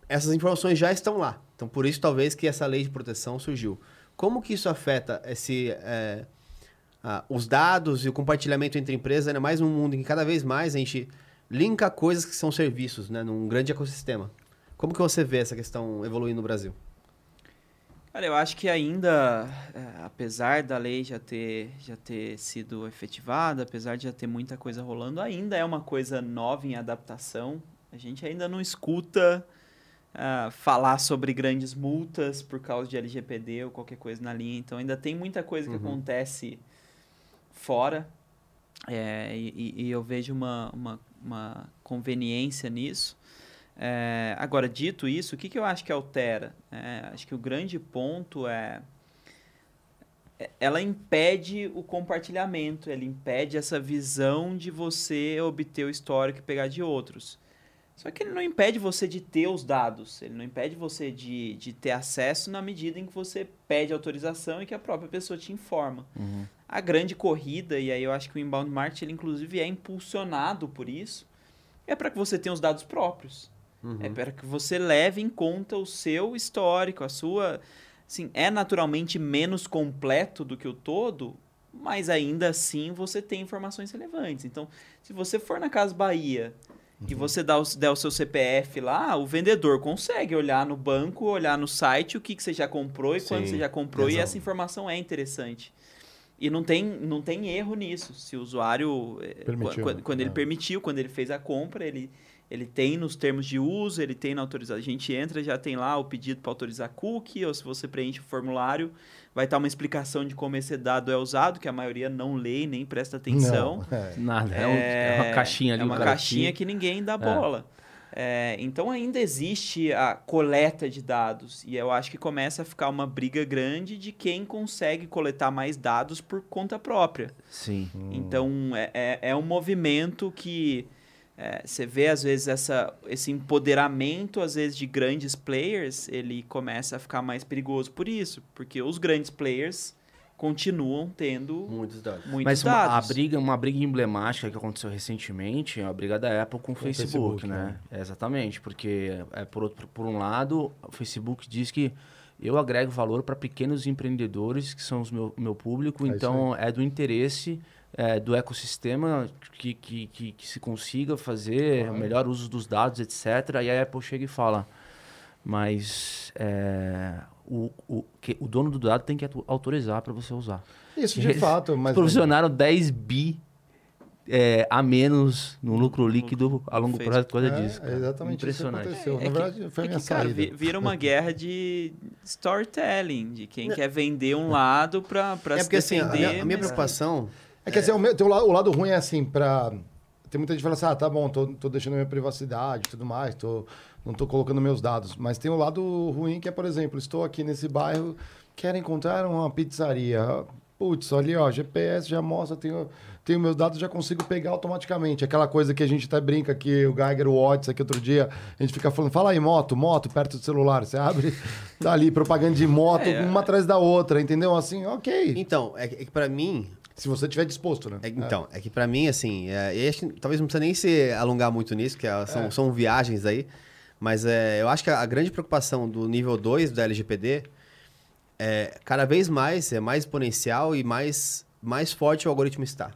essas informações já estão lá. Então, por isso, talvez, que essa lei de proteção surgiu. Como que isso afeta esse, é, os dados e o compartilhamento entre empresas, ainda mais num mundo em que cada vez mais a gente linka coisas que são serviços, né, num grande ecossistema. Como que você vê essa questão evoluindo no Brasil? Olha, eu acho que ainda, é, apesar da lei já ter, já ter sido efetivada, apesar de já ter muita coisa rolando, ainda é uma coisa nova em adaptação. A gente ainda não escuta ah, falar sobre grandes multas por causa de LGPD ou qualquer coisa na linha. Então ainda tem muita coisa que acontece fora. É, e, e- e eu vejo uma, uma, uma conveniência nisso. É, agora, dito isso, o que, que eu acho que altera? É, acho que o grande ponto é. é- Ela impede o compartilhamento, ela impede essa visão de você obter o histórico e pegar de outros. Só que ele não impede você de ter os dados, ele não impede você de, de ter acesso na medida em que você pede autorização e que a própria pessoa te informa. A grande corrida, e aí eu acho que o inbound marketing, ele, inclusive, é impulsionado por isso, é para que você tenha os dados próprios. É para que você leve em conta o seu histórico, a sua. Assim, é naturalmente menos completo do que o todo, mas ainda assim você tem informações relevantes. Então, se você for na Casa Bahia e você dá o, der o seu CPF lá, o vendedor consegue olhar no banco, olhar no site o que, que você já comprou e quando Sim, você já comprou, e essa informação é interessante. E não tem, não tem erro nisso. Se o usuário. eh, Permitiu, Quando, quando ele é. permitiu, quando ele fez a compra, ele, ele tem nos termos de uso, ele tem na autorização. A gente entra, já tem lá o pedido para autorizar cookie, ou se você preenche o formulário, vai estar uma explicação de como esse dado é usado, que a maioria não lê nem presta atenção. Não, é. Nada, é, um- é uma caixinha ali. É uma caixinha tira. que ninguém dá bola. É, então ainda existe a coleta de dados. E eu acho que começa a ficar uma briga grande de quem consegue coletar mais dados por conta própria. Sim. Então é, é, é um movimento que é, você vê às vezes essa, esse empoderamento às vezes de grandes players, ele começa a ficar mais perigoso por isso, porque os grandes players continuam tendo Muitos dados. muitos Mas uma, a briga, uma briga emblemática que aconteceu recentemente é a briga da Apple com o o Facebook, Facebook, né? É, exatamente, porque é, por, outro, por um lado, o Facebook diz que eu agrego valor para pequenos empreendedores, que são os meu, o meu público, É então é do interesse é, do ecossistema que, que, que, que se consiga fazer Claro. o melhor uso dos dados, etc. E a Apple chega e fala, mas é, o, o, que, o dono do dado tem que autorizar para você usar. Isso de Eles fato, mas. provisionaram 10 bi é, a menos no lucro líquido a longo prazo por causa É, disso. É exatamente Impressionante. isso que aconteceu. É Na que- verdade, foi a É minha que, cara, vira uma guerra de storytelling, de quem quer vender um lado pra, pra É se porque assim, a defender. minha, a minha mas- preocupação. É que assim, o, meu, o, lado, o lado ruim é assim, pra. Tem muita gente que fala assim, ah, tá bom, tô, tô deixando minha privacidade e tudo mais, tô, não tô colocando meus dados. Mas tem o lado ruim que é, por exemplo, estou aqui nesse bairro, quero encontrar uma pizzaria. Putz, ali, ó, GPS já mostra, tenho, tenho meus dados, já consigo pegar automaticamente. Aquela coisa que a gente até brinca que o Geiger, o Watts, aqui outro dia, a gente fica falando, fala aí, moto, moto, perto do celular. Você abre, tá ali, propaganda de moto, É. uma atrás da outra, entendeu? Assim, ok. Então, é que, é que pra mim. Se você tiver disposto, né? é- então, é que pra mim, assim. É, acho que talvez não precisa nem se alongar muito nisso, que é- são, são viagens aí. Mas é, eu acho que a, a grande preocupação do nível 2 da LGPD é cada vez mais, é mais exponencial e mais, mais forte o algoritmo está.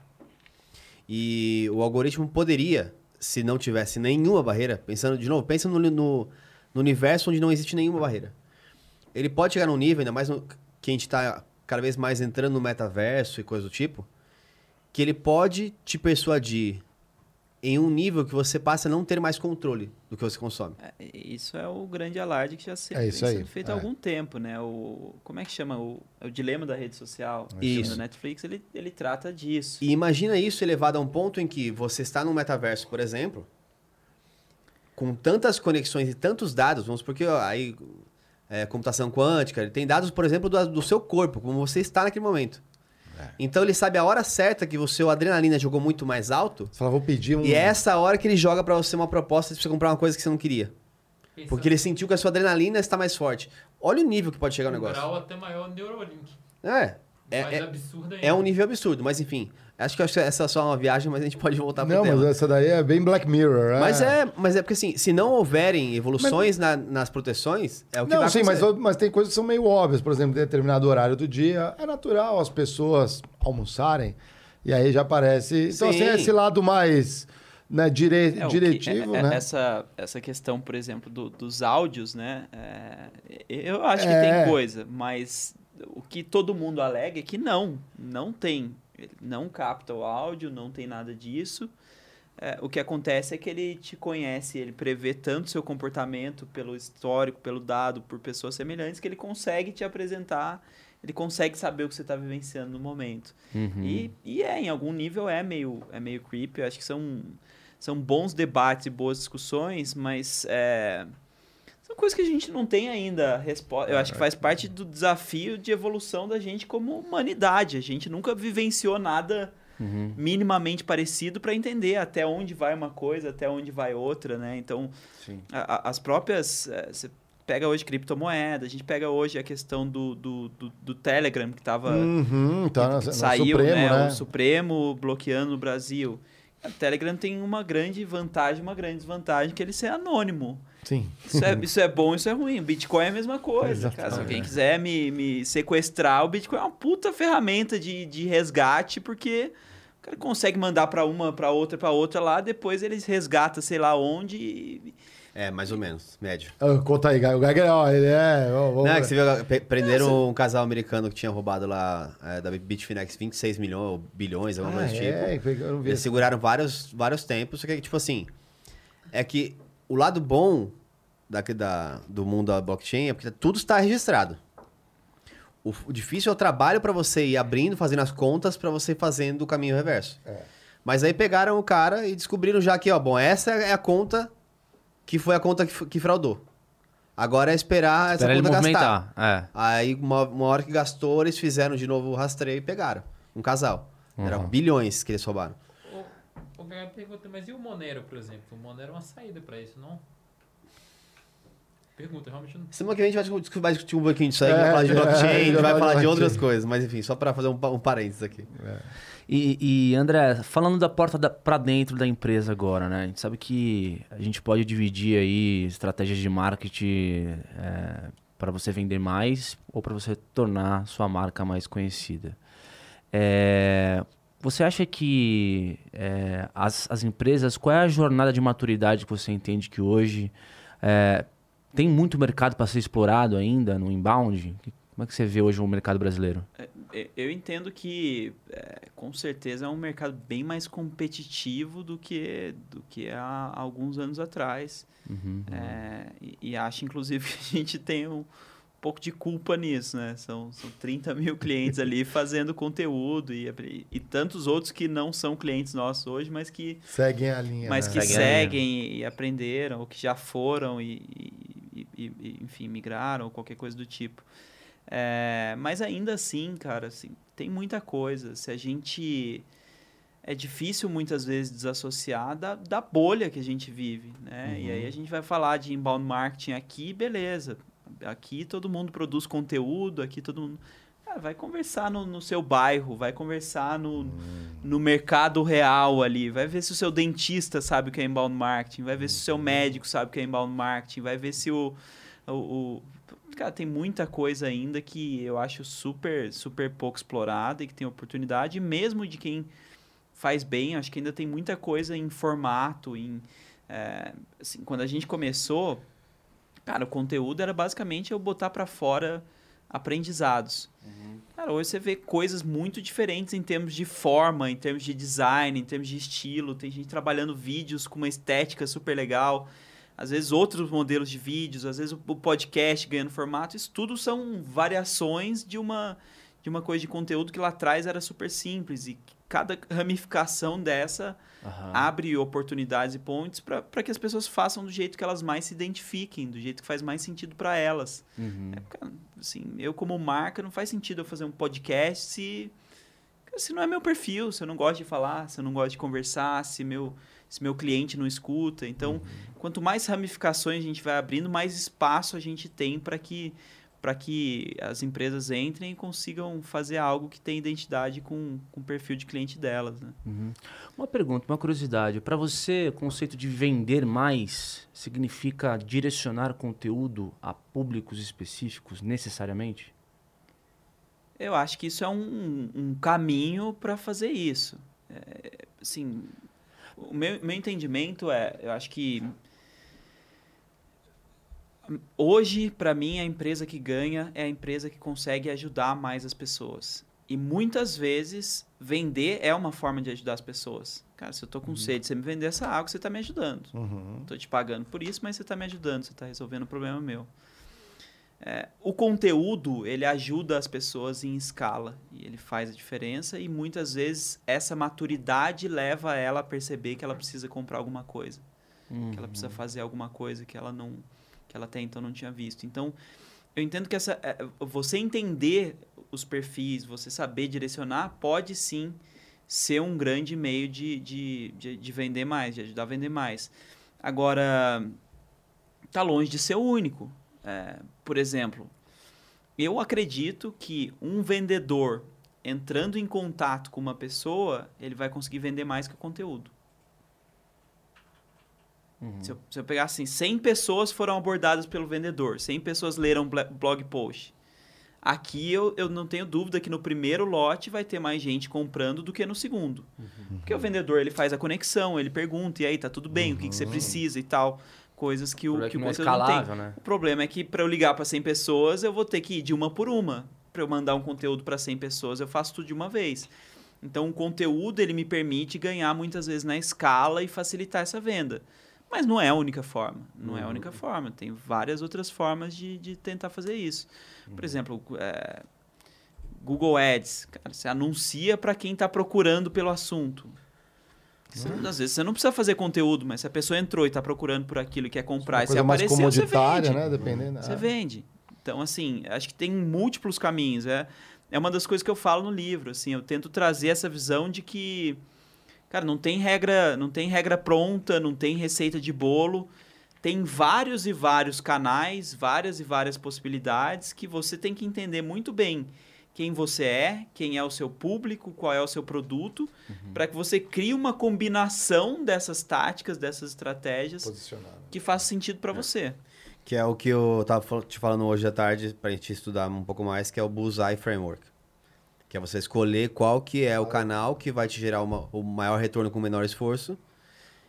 E o algoritmo poderia, se não tivesse nenhuma barreira, pensando de novo, pensa no, no, no universo onde não existe nenhuma barreira. Ele pode chegar num nível, ainda mais no, que a gente está cada vez mais entrando no metaverso e coisa do tipo, que ele pode te persuadir em um nível que você passa a não ter mais controle do que você consome. É, Isso é o grande alarde que já se, É vem isso aí, sendo feito há é. algum tempo, né? O, como é que chama? O, é o dilema da rede social. Isso. No Netflix, ele, ele trata disso. E imagina isso elevado a um ponto em que você está no metaverso, por exemplo, com tantas conexões e tantos dados, vamos porque aí é, computação quântica, ele tem dados, por exemplo, do, do seu corpo, como você está naquele momento. Então ele sabe a hora certa que o seu adrenalina jogou muito mais alto, Você fala, vou pedir um. e é essa hora que ele joga pra você uma proposta de você comprar uma coisa que você não queria. Pensando Porque ele sentiu que a sua adrenalina está mais forte. Olha o nível que pode chegar o um negócio. grau até maior Neuralink. É, é, mais é, absurdo ainda. é um nível absurdo, mas enfim. Acho que acho que essa é só uma viagem, mas a gente pode voltar pro Não, tema. mas essa daí é bem Black Mirror. Mas é, mas é porque assim, se não houverem evoluções na- nas proteções, é o que Não, vai sim, mas, acontecer. mas tem coisas que são meio óbvias. Por exemplo, em determinado horário do dia, é natural as pessoas almoçarem e aí já aparece. Então, Sim. assim, esse lado mais né, dire... É, que- diretivo, é- é- né? Essa, essa questão, por exemplo, do- dos áudios, né? é, eu acho que É. tem coisa, mas o que todo mundo alega é que não, não tem. Ele não capta o áudio, não tem nada disso. É, o que acontece é que ele te conhece, ele prevê tanto seu comportamento pelo histórico, pelo dado, por pessoas semelhantes, que ele consegue te apresentar, ele consegue saber o que você está vivenciando no momento. Uhum. E, e é, em algum nível é meio, é meio creepy. Eu acho que são, são bons debates e boas discussões, mas é, são coisas que a gente não tem ainda resposta. Eu acho que faz parte do desafio de evolução da gente como humanidade. A gente nunca vivenciou nada Uhum. minimamente parecido para entender até onde vai uma coisa, até onde vai outra, né? Então, a- a- as próprias. eh, Você pega hoje criptomoeda, a gente pega hoje a questão do, do, do, do Telegram, que estava Uhum, tá que saiu, Supremo, né, né? O Supremo bloqueando no Brasil. O Telegram tem uma grande vantagem, uma grande desvantagem, que ele ser anônimo. Sim. Isso é, isso é bom, isso é ruim. O Bitcoin é a mesma coisa, cara. Se alguém quiser me, me sequestrar, o Bitcoin é uma puta ferramenta de, de resgate, porque o cara consegue mandar para uma, para outra, para outra lá, depois eles resgatam sei lá onde. e- É, mais ou menos, médio. Ah, conta aí, o Geiger, ó, ele é... ó, vamos Não, é que você viu, prenderam um casal americano que tinha roubado lá é, da Bitfinex 26 milhões, ou bilhões, alguma Ah, coisa é, tipo. eu não vi Eles seguraram vários, vários tempos, só que, tipo assim, é que o lado bom daqui da, do mundo da blockchain é porque tudo está registrado. O, o difícil é o trabalho para você ir abrindo, fazendo as contas, para você ir fazendo o caminho reverso. É. Mas aí pegaram o cara e descobriram já que, ó, bom, essa é a conta que foi a conta que, que fraudou. Agora é esperar essa Espera ele conta gastar. É. Aí, uma, uma hora que gastou, eles fizeram de novo o rastreio e pegaram. Um casal. Uhum. bilhões que eles roubaram. O cara pergunta, mas e o Monero, por exemplo? O Monero é uma saída pra isso, não? Pergunta, realmente não. Semana que vem a gente vai discutir, vai discutir um pouquinho disso aí, É, vai falar de é, blockchain, a gente já vai vai falar de blockchain. outras coisas. Mas enfim, só pra fazer um, um parênteses aqui. E, e, André, falando da porta da, para dentro da empresa agora, né? A gente sabe que a gente pode dividir aí estratégias de marketing para você vender mais ou para você tornar sua marca mais conhecida. É, você acha que é, as, as empresas, qual é a jornada de maturidade que você entende que hoje é, tem muito mercado para ser explorado ainda no inbound? Como é que você vê hoje o mercado brasileiro? É, Eu entendo que, é, com certeza, é um mercado bem mais competitivo do que, do que há alguns anos atrás. Uhum. É, e, e acho, inclusive, que a gente tem um pouco de culpa nisso, né? São, são 30 mil clientes ali fazendo conteúdo e, e tantos outros que não são clientes nossos hoje, mas que, Seguem a linha. mas né? que Segue a linha. seguem e aprenderam, ou que já foram e, e- e- e, enfim, migraram, ou qualquer coisa do tipo. É, mas ainda assim, cara, assim, tem muita coisa. Se a gente. É difícil muitas vezes desassociar da, da bolha que a gente vive, né? E aí a gente vai falar de inbound marketing aqui, beleza. Aqui todo mundo produz conteúdo, aqui todo mundo. Cara, vai conversar no, no seu bairro, vai conversar no, no mercado real ali, vai ver se o seu dentista sabe o que é inbound marketing, vai ver se o seu médico sabe o que é inbound marketing, vai ver se o, o, o- Cara, tem muita coisa ainda que eu acho super, super pouco explorada e que tem oportunidade, mesmo de quem faz bem, acho que ainda tem muita coisa em formato, em... é, assim, quando a gente começou, cara, o conteúdo era basicamente eu botar para fora aprendizados. Cara, hoje você vê coisas muito diferentes em termos de forma, em termos de design, em termos de estilo. Tem gente trabalhando vídeos com uma estética super legal. Às vezes outros modelos de vídeos, às vezes o podcast ganhando formato. Isso tudo são variações de uma, de uma coisa de conteúdo que lá atrás era super simples. E cada ramificação dessa abre oportunidades e pontes para que as pessoas façam do jeito que elas mais se identifiquem, do jeito que faz mais sentido para elas. Uhum. É, assim, eu como marca, não faz sentido eu fazer um podcast se, se não é meu perfil, se eu não gosto de falar, se eu não gosto de conversar, se meu, se meu cliente não escuta. Então, quanto mais ramificações a gente vai abrindo, mais espaço a gente tem para que para que as empresas entrem e consigam fazer algo que tenha identidade com, com o perfil de cliente delas. Né? Uhum. Uma pergunta, uma curiosidade. Para você, o conceito de vender mais significa direcionar conteúdo a públicos específicos necessariamente? Eu acho que isso é um, um caminho para fazer isso. É, assim, o meu, meu entendimento é, eu acho que hoje, para mim, a empresa que ganha é a empresa que consegue ajudar mais as pessoas. E muitas vezes, vender é uma forma de ajudar as pessoas. Cara, se eu tô com sede, você me vender essa água, você tá me ajudando. Uhum. Tô te pagando por isso, mas você tá me ajudando, você tá resolvendo um problema meu. É, o conteúdo, ele ajuda as pessoas em escala e ele faz a diferença e muitas vezes essa maturidade leva ela a perceber que ela precisa comprar alguma coisa, que ela precisa fazer alguma coisa que ela não que ela até então não tinha visto. Então, eu entendo que essa é, você entender os perfis, você saber direcionar, pode sim ser um grande meio de, de, de, de vender mais, de ajudar a vender mais. Agora, tá longe de ser o único. É, por exemplo, eu acredito que um vendedor entrando em contato com uma pessoa, ele vai conseguir vender mais que o conteúdo. Se, eu, se eu pegar assim, 100 pessoas foram abordadas pelo vendedor, 100 pessoas leram blog post. Aqui eu, eu não tenho dúvida que no primeiro lote vai ter mais gente comprando do que no segundo. Porque o vendedor ele faz a conexão, ele pergunta, e aí, tá tudo bem, o que, que você precisa e tal. coisas que o, Problema que o não é conteúdo não tem. né? O problema é que para eu ligar para 100 pessoas, eu vou ter que ir de uma por uma. Para eu mandar um conteúdo para 100 pessoas, eu faço tudo de uma vez. Então, o conteúdo ele me permite ganhar muitas vezes na escala e facilitar essa venda. Mas não é a única forma. Não é a única forma. Tem várias outras formas de, de tentar fazer isso. Por exemplo, é, Google Ads. Cara, você anuncia para quem está procurando pelo assunto. Você não- às vezes você não precisa fazer conteúdo, mas se a pessoa entrou e está procurando por aquilo e quer comprar e mais apareceu, você comoditária, vende. né? Dependendo. Você Ah. vende. Então, assim, acho que tem múltiplos caminhos. É, é uma das coisas que eu falo no livro. Assim, eu tento trazer essa visão de que, cara, não tem regra, não tem regra pronta, não tem receita de bolo. Tem vários e vários canais, várias e várias possibilidades que você tem que entender muito bem quem você é, quem é o seu público, qual é o seu produto, para que você crie uma combinação dessas táticas, dessas estratégias que faça sentido para você. Que é o que eu tava fal- te falando hoje à tarde pra gente estudar um pouco mais, que é o Bullseye Framework. Que é você escolher qual que é o canal que vai te gerar uma- o maior retorno com o menor esforço.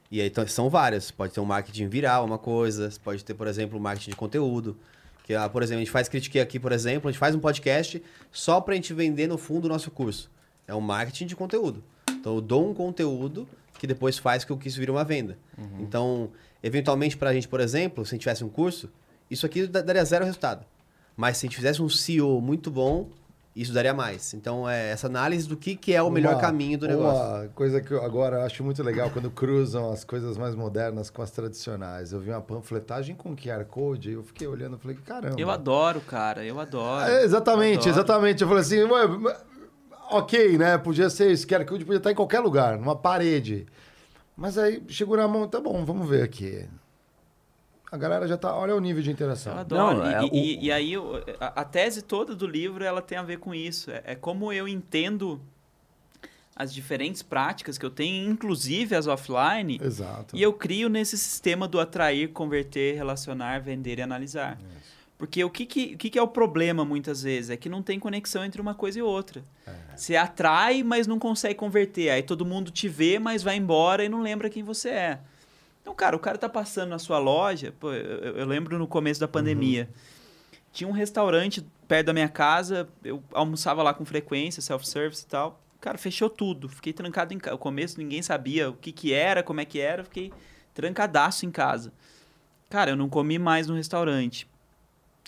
E aí então, são várias. Pode ter um marketing viral, uma coisa. Pode ter, por exemplo, um marketing de conteúdo. Que, ah, por exemplo, a gente faz crítica aqui, por exemplo, a gente faz um podcast só pra gente vender no fundo o nosso curso. É um marketing de conteúdo. Então eu dou um conteúdo que depois faz com que isso vire uma venda. Então, eventualmente, pra gente, por exemplo, se a gente tivesse um curso, isso aqui da- daria zero resultado. Mas se a gente fizesse um CEO muito bom, isso daria mais. Então, é essa análise do que, que é o melhor Uma- caminho do negócio. Uma coisa que eu agora acho muito legal quando cruzam as coisas mais modernas com as tradicionais. Eu vi uma panfletagem com QR Code e eu fiquei olhando e falei, caramba. Eu adoro, cara, eu adoro. É, exatamente, Adoro. exatamente. Eu falei assim, ok, né? Podia ser esse QR Code, podia estar em qualquer lugar, numa parede. Mas aí chegou na mão, tá bom, vamos ver aqui. A galera já tá. Olha o nível de Eu interação. adoro. Não, e, é, e- o- e aí, eu- a, a tese toda do livro, ela tem a ver com isso. É, é como eu entendo as diferentes práticas que eu tenho, inclusive as offline, Exato. e eu crio nesse sistema do atrair, converter, relacionar, vender e analisar. Porque o que, que, o que, que é o problema, muitas vezes? É que não tem conexão entre uma coisa e outra. Você atrai, mas não consegue converter. Aí todo mundo te vê, mas vai embora e não lembra quem você é. Então, cara, o cara tá passando na sua loja. Pô, eu, eu lembro no começo da pandemia. Tinha um restaurante perto da minha casa. Eu almoçava lá com frequência, self-service e tal. Cara, fechou tudo. Fiquei trancado em casa. No começo ninguém sabia o que, que era, como é que era. Fiquei trancadaço em casa. Cara, eu não comi mais no restaurante.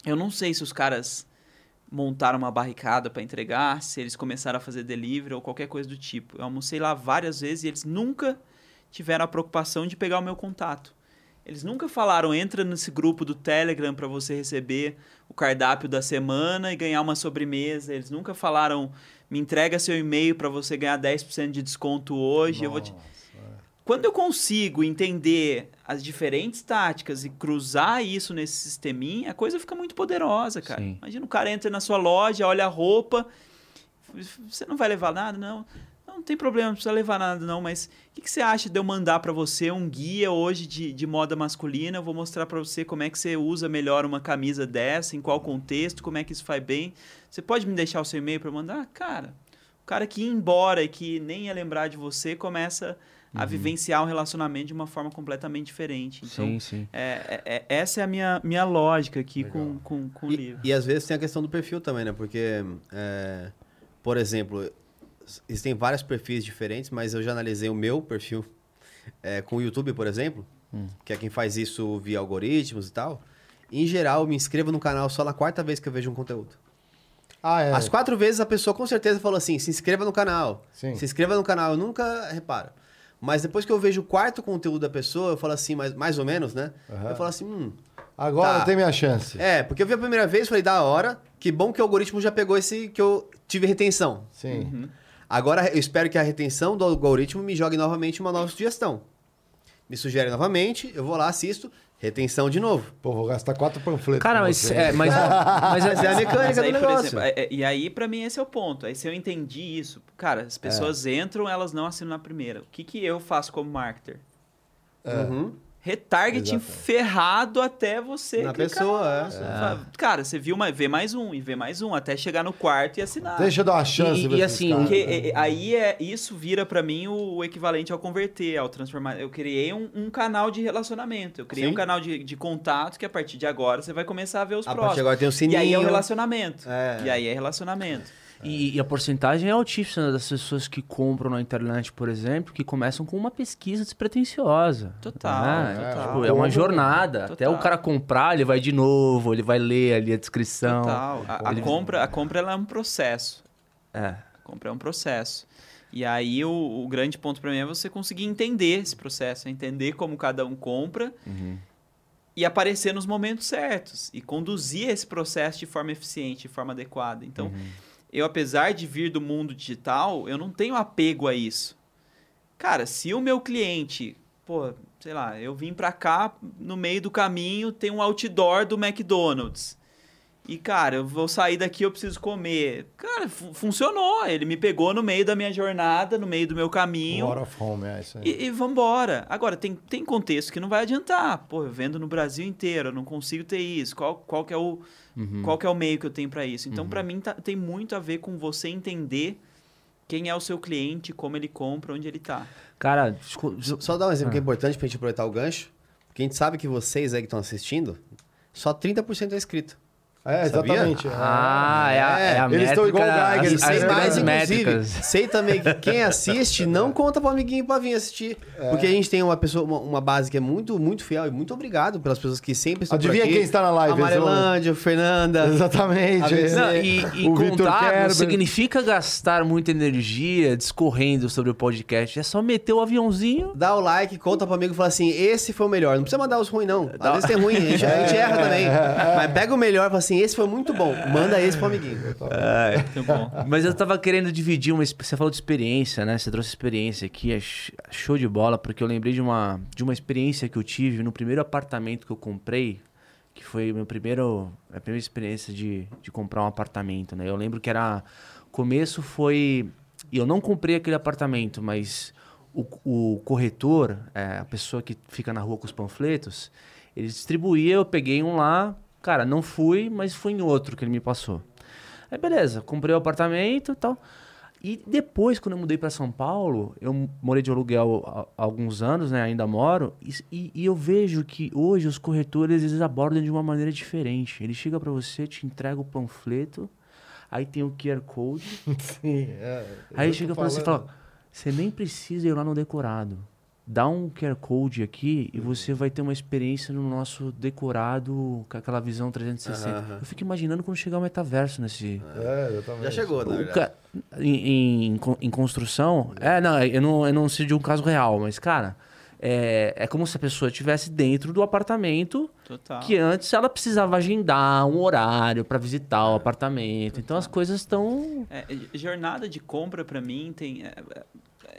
Eu não sei se os caras montaram uma barricada para entregar, se eles começaram a fazer delivery ou qualquer coisa do tipo. Eu almocei lá várias vezes e eles nunca tiveram a preocupação de pegar o meu contato. Eles nunca falaram, entra nesse grupo do Telegram para você receber o cardápio da semana e ganhar uma sobremesa. Eles nunca falaram, me entrega seu e-mail para você ganhar 10% de desconto hoje. Eu vou te... Quando eu consigo entender as diferentes táticas e cruzar isso nesse sisteminha, a coisa fica muito poderosa, cara. Sim. Imagina o cara entra na sua loja, olha a roupa, você não vai levar nada? Não. Não, tem problema, não precisa levar nada não, mas o que, que você acha de eu mandar para você um guia hoje de, de moda masculina? Eu vou mostrar para você como é que você usa melhor uma camisa dessa, em qual contexto, como é que isso faz bem. Você pode me deixar o seu e-mail para mandar? Cara, o cara que ia embora e que nem ia lembrar de você começa a vivenciar um relacionamento de uma forma completamente diferente. Então, sim, sim. é, é- é- essa é a minha, minha lógica aqui com, com, com o E, livro. e às vezes tem a questão do perfil também, né? Porque, é, por exemplo, existem vários perfis diferentes, mas eu já analisei o meu perfil é, com o YouTube, por exemplo, que é quem faz isso via algoritmos e tal. Em geral, eu me inscrevo no canal só na quarta vez que eu vejo um conteúdo. Ah, é. As quatro vezes a pessoa com certeza falou assim: se inscreva no canal. Sim. Se inscreva no canal. Eu nunca reparo. Mas depois que eu vejo o quarto conteúdo da pessoa, eu falo assim, mais, mais ou menos, né? Aham. Eu falo assim, hum. Agora Tá. tem minha chance. É, porque eu vi a primeira vez, falei, da hora, que bom que o algoritmo já pegou esse que eu tive retenção. Sim. Uhum. Agora eu espero que a retenção do algoritmo me jogue novamente uma nova sugestão. Me sugere novamente, eu vou lá, assisto, retenção de novo. Pô, vou gastar quatro panfletos. Cara, com mas, você. é, mas, mas, Mas é a mecânica Mas aí, do por negócio. exemplo, é- é- e aí, pra mim, esse é o ponto. Aí, se eu entendi isso, cara, as pessoas entram, elas não assinam na primeira. O que, que eu faço como marketer? É. Uhum. Retargeting Exato. ferrado até você. Na clicar pessoa, é. Fala, Cara, você viu, mas vê mais um, e vê mais um, até chegar no quarto e assinar. Deixa eu dar uma chance. E- e assim, caras. Porque é, é, aí é, isso vira pra mim o, o equivalente ao converter, ao transformar. Eu criei um, um canal de relacionamento. Eu criei Sim. um canal de, de contato que a partir de agora você vai começar a ver os A partir de próximos. agora tem o E sininho. aí é o relacionamento. É. E aí é relacionamento. E, e a porcentagem é altíssima das pessoas que compram na internet, por exemplo, que começam com uma pesquisa despretensiosa. Total, né? total. Tipo, é uma jornada. Até Total. o cara comprar, ele vai de novo, ele vai ler ali a descrição. Total. A, a Ele- compra, a compra ela é um processo. É. A compra é um processo. E aí o, o grande ponto pra mim é você conseguir entender esse processo, é entender como cada um compra e aparecer nos momentos certos e conduzir esse processo de forma eficiente, de forma adequada. Então, eu apesar de vir do mundo digital, eu não tenho apego a isso. Cara, se o meu cliente, pô, sei lá, eu vim pra cá, no meio do caminho tem um outdoor do McDonald's. E, cara, eu vou sair daqui, eu preciso comer. Cara, fu- funcionou. Ele me pegou no meio da minha jornada, no meio do meu caminho. Hora of home, é isso aí. E, e vambora. Agora, tem, tem contexto que não vai adiantar. Pô, eu vendo no Brasil inteiro, eu não consigo ter isso. Qual, qual, que, é o, qual que é o meio que eu tenho pra isso? Então, pra mim, tá- tem muito a ver com você entender quem é o seu cliente, como ele compra, onde ele tá. Cara, Só- Só dar um exemplo que é importante pra gente aproveitar o gancho. Porque a gente sabe que vocês aí que estão assistindo, só 30% é inscrito. É, Sabia? exatamente. Ah, é, a, é a Eles estão igual o Geiger, as- eles sei mais, inclusive. Sei também que quem assiste não conta pro amiguinho pra vir assistir. É. Porque a gente tem uma pessoa, uma, uma base que é muito, muito fiel e muito obrigado pelas pessoas que sempre estão Adivinha por aqui. quem está na live? Amarelândia, Fernanda. Exatamente. Não, e e O contar Kerber. não significa gastar muita energia discorrendo sobre o podcast. É só meter o aviãozinho. Dá o like, conta pro amigo e fala assim: esse foi o melhor. Não precisa mandar os ruins, não. Às vezes tem ruim, a gente, a gente erra também. Mas pega o melhor e fala assim: esse foi muito bom. Manda esse pro amiguinho. Muito bom. Mas eu tava querendo dividir uma. Você falou de experiência, né? Você trouxe experiência aqui, é sh- show de bola, porque eu lembrei de uma, de uma experiência que eu tive no primeiro apartamento que eu comprei, que foi meu primeiro, a primeira experiência de, de comprar um apartamento, né? Eu lembro que era. Começo foi. E eu não comprei aquele apartamento, mas o, o corretor, é, a pessoa que fica na rua com os panfletos, ele distribuía, eu peguei um lá, cara, não fui, mas fui em outro que ele me passou. Aí beleza, comprei o apartamento e tal. E depois, quando eu mudei para São Paulo, eu morei de aluguel há alguns anos, né? Ainda moro. E, e- eu vejo que hoje os corretores eles abordam de uma maneira diferente. Ele chega para você, te entrega o panfleto, aí tem o QR Code. Sim, é. Aí chega pra você e fala: você nem precisa ir lá no decorado. Dá um QR Code aqui e você vai ter uma experiência no nosso decorado com aquela visão 360. Aham. Eu fico imaginando quando chegar o metaverso nesse. É, exatamente. Já chegou, verdade. ca- Em, em, em construção. É, não, eu não, eu não sei de um caso real, mas, cara, é, é como se a pessoa estivesse dentro do apartamento Total. que antes ela precisava agendar um horário para visitar o apartamento. Então as coisas estão. É, jornada de compra pra mim tem é, é,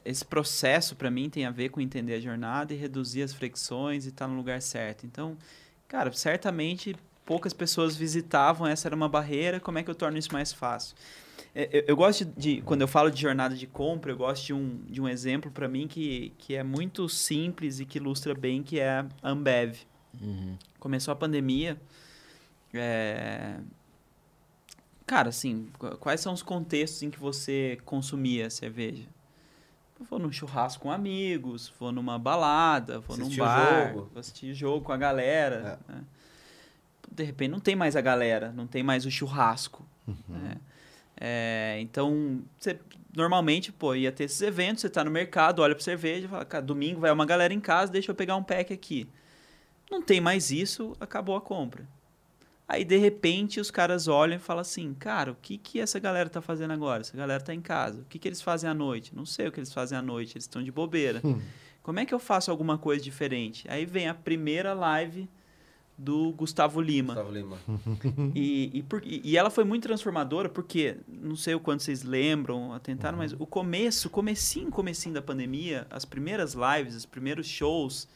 esse processo pra mim tem a ver com entender a jornada e reduzir as fricções e estar no lugar certo. Então, cara, certamente poucas pessoas visitavam, essa era uma barreira, como é que eu torno isso mais fácil? É, Eu, eu gosto de, quando eu falo de jornada de compra, eu gosto de um, de um exemplo pra mim que, que é muito simples e que ilustra bem, que é a Ambev. Começou a pandemia, é, Cara, assim, qu- quais são os contextos em que você consumia cerveja? Vou num churrasco com amigos, vou numa balada, vou Assistir num bar, jogo. vou assistir jogo com a galera. né? De repente não tem mais a galera, não tem mais o churrasco. né? É, então, você normalmente, pô, ia ter esses eventos, você tá no mercado, olha pra cerveja, fala, cara, domingo vai uma galera em casa, deixa eu pegar um pack aqui. Não tem mais isso, acabou a compra. Aí, de repente, os caras olham e falam assim, cara, o que, que essa galera tá fazendo agora? Essa galera tá em casa. O que, que eles fazem à noite? Não sei o que eles fazem à noite, eles estão de bobeira. Como é que eu faço alguma coisa diferente? Aí vem a primeira live do Gustavo Lima. Gustavo Lima. E, e, por- e- e ela foi muito transformadora porque, não sei o quanto vocês lembram, atentaram, mas o começo, comecinho, comecinho da pandemia, as primeiras lives, os primeiros shows,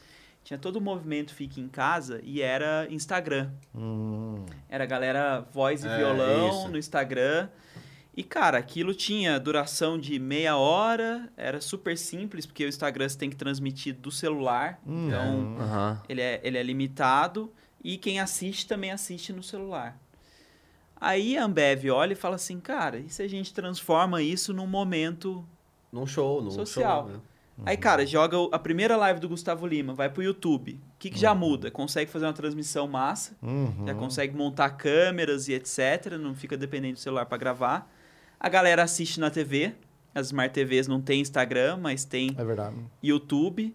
tinha todo o movimento Fique em Casa e era Instagram. Hum. Era a galera voz e É, violão isso. no Instagram. E, cara, aquilo tinha duração de meia hora, era super simples, porque o Instagram você tem que transmitir do celular. Hum. Então, Aham. ele é, ele é limitado e quem assiste também assiste no celular. Aí a Ambev olha e fala assim, cara, e se a gente transforma isso num momento... Num show, num Social. show. né? Aí, cara, joga a primeira live do Gustavo Lima, vai pro YouTube. O que, que já muda? Consegue fazer uma transmissão massa, Uhum. já consegue montar câmeras e etc. Não fica dependendo do celular para gravar. A galera assiste na TV. As Smart TVs não tem Instagram, mas tem É. YouTube.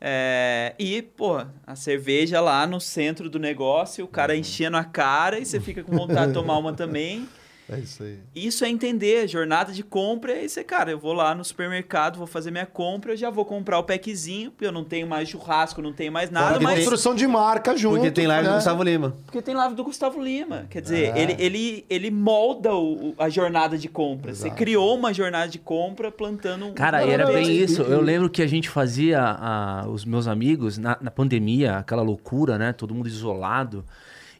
É, e, pô, a cerveja lá no centro do negócio, o cara enchendo a cara e você fica com vontade de tomar uma também. É isso aí. Isso é entender, jornada de compra, é isso, cara, eu vou lá no supermercado, vou fazer minha compra, eu já vou comprar o packzinho, porque eu não tenho mais churrasco, não tenho mais nada, Fora mas... construção de marca junto. Porque tem live né? do Gustavo Lima. Porque tem live do Gustavo Lima. Quer dizer, É. ele, ele, ele molda o- a jornada de compra. Você Exato. criou uma jornada de compra plantando um. Cara, Não, e era bem isso. Eu lembro que a gente fazia, ah, os meus amigos, na, na pandemia, aquela loucura, né? Todo mundo isolado.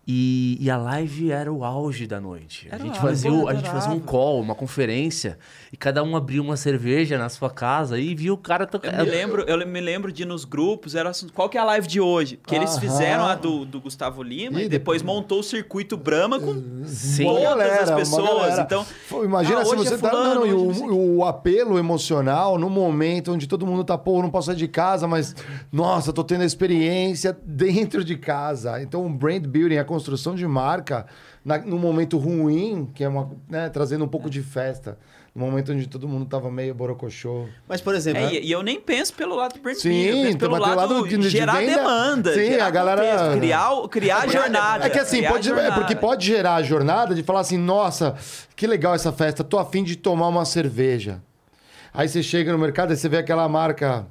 E, e a live era o auge da noite. A Era gente, o fazia, a gente fazia um call, uma conferência, e cada um abria uma cerveja na sua casa e via o cara Eu tocando. me, lembro, eu me lembro de nos grupos, era assunto, qual que é a live de hoje? Porque eles fizeram a do, do Gustavo Lima E e depois montou o circuito Brahma com Sim. Todas galera, as pessoas. Então, Pô, Imagina Ah, se hoje você é tá. fulano, e sei o, o apelo emocional no momento onde todo mundo tá, pô, não posso sair de casa, mas, nossa, tô tendo a experiência dentro de casa. Então, o brand building, a construção de marca, na, num momento ruim, que é uma. Né, trazendo um pouco de festa. No momento onde todo mundo tava meio borocochô. Mas, por exemplo, é, e, e eu nem penso pelo lado do brand Sim, eu penso pelo lado, lado de- de gerar venda. demanda. Sim, gerar a galera- contexto, criar, criar a jornada. É que assim, pode, é porque pode gerar a jornada de falar assim, nossa, que legal essa festa, tô afim de tomar uma cerveja. Aí você chega no mercado e você vê aquela marca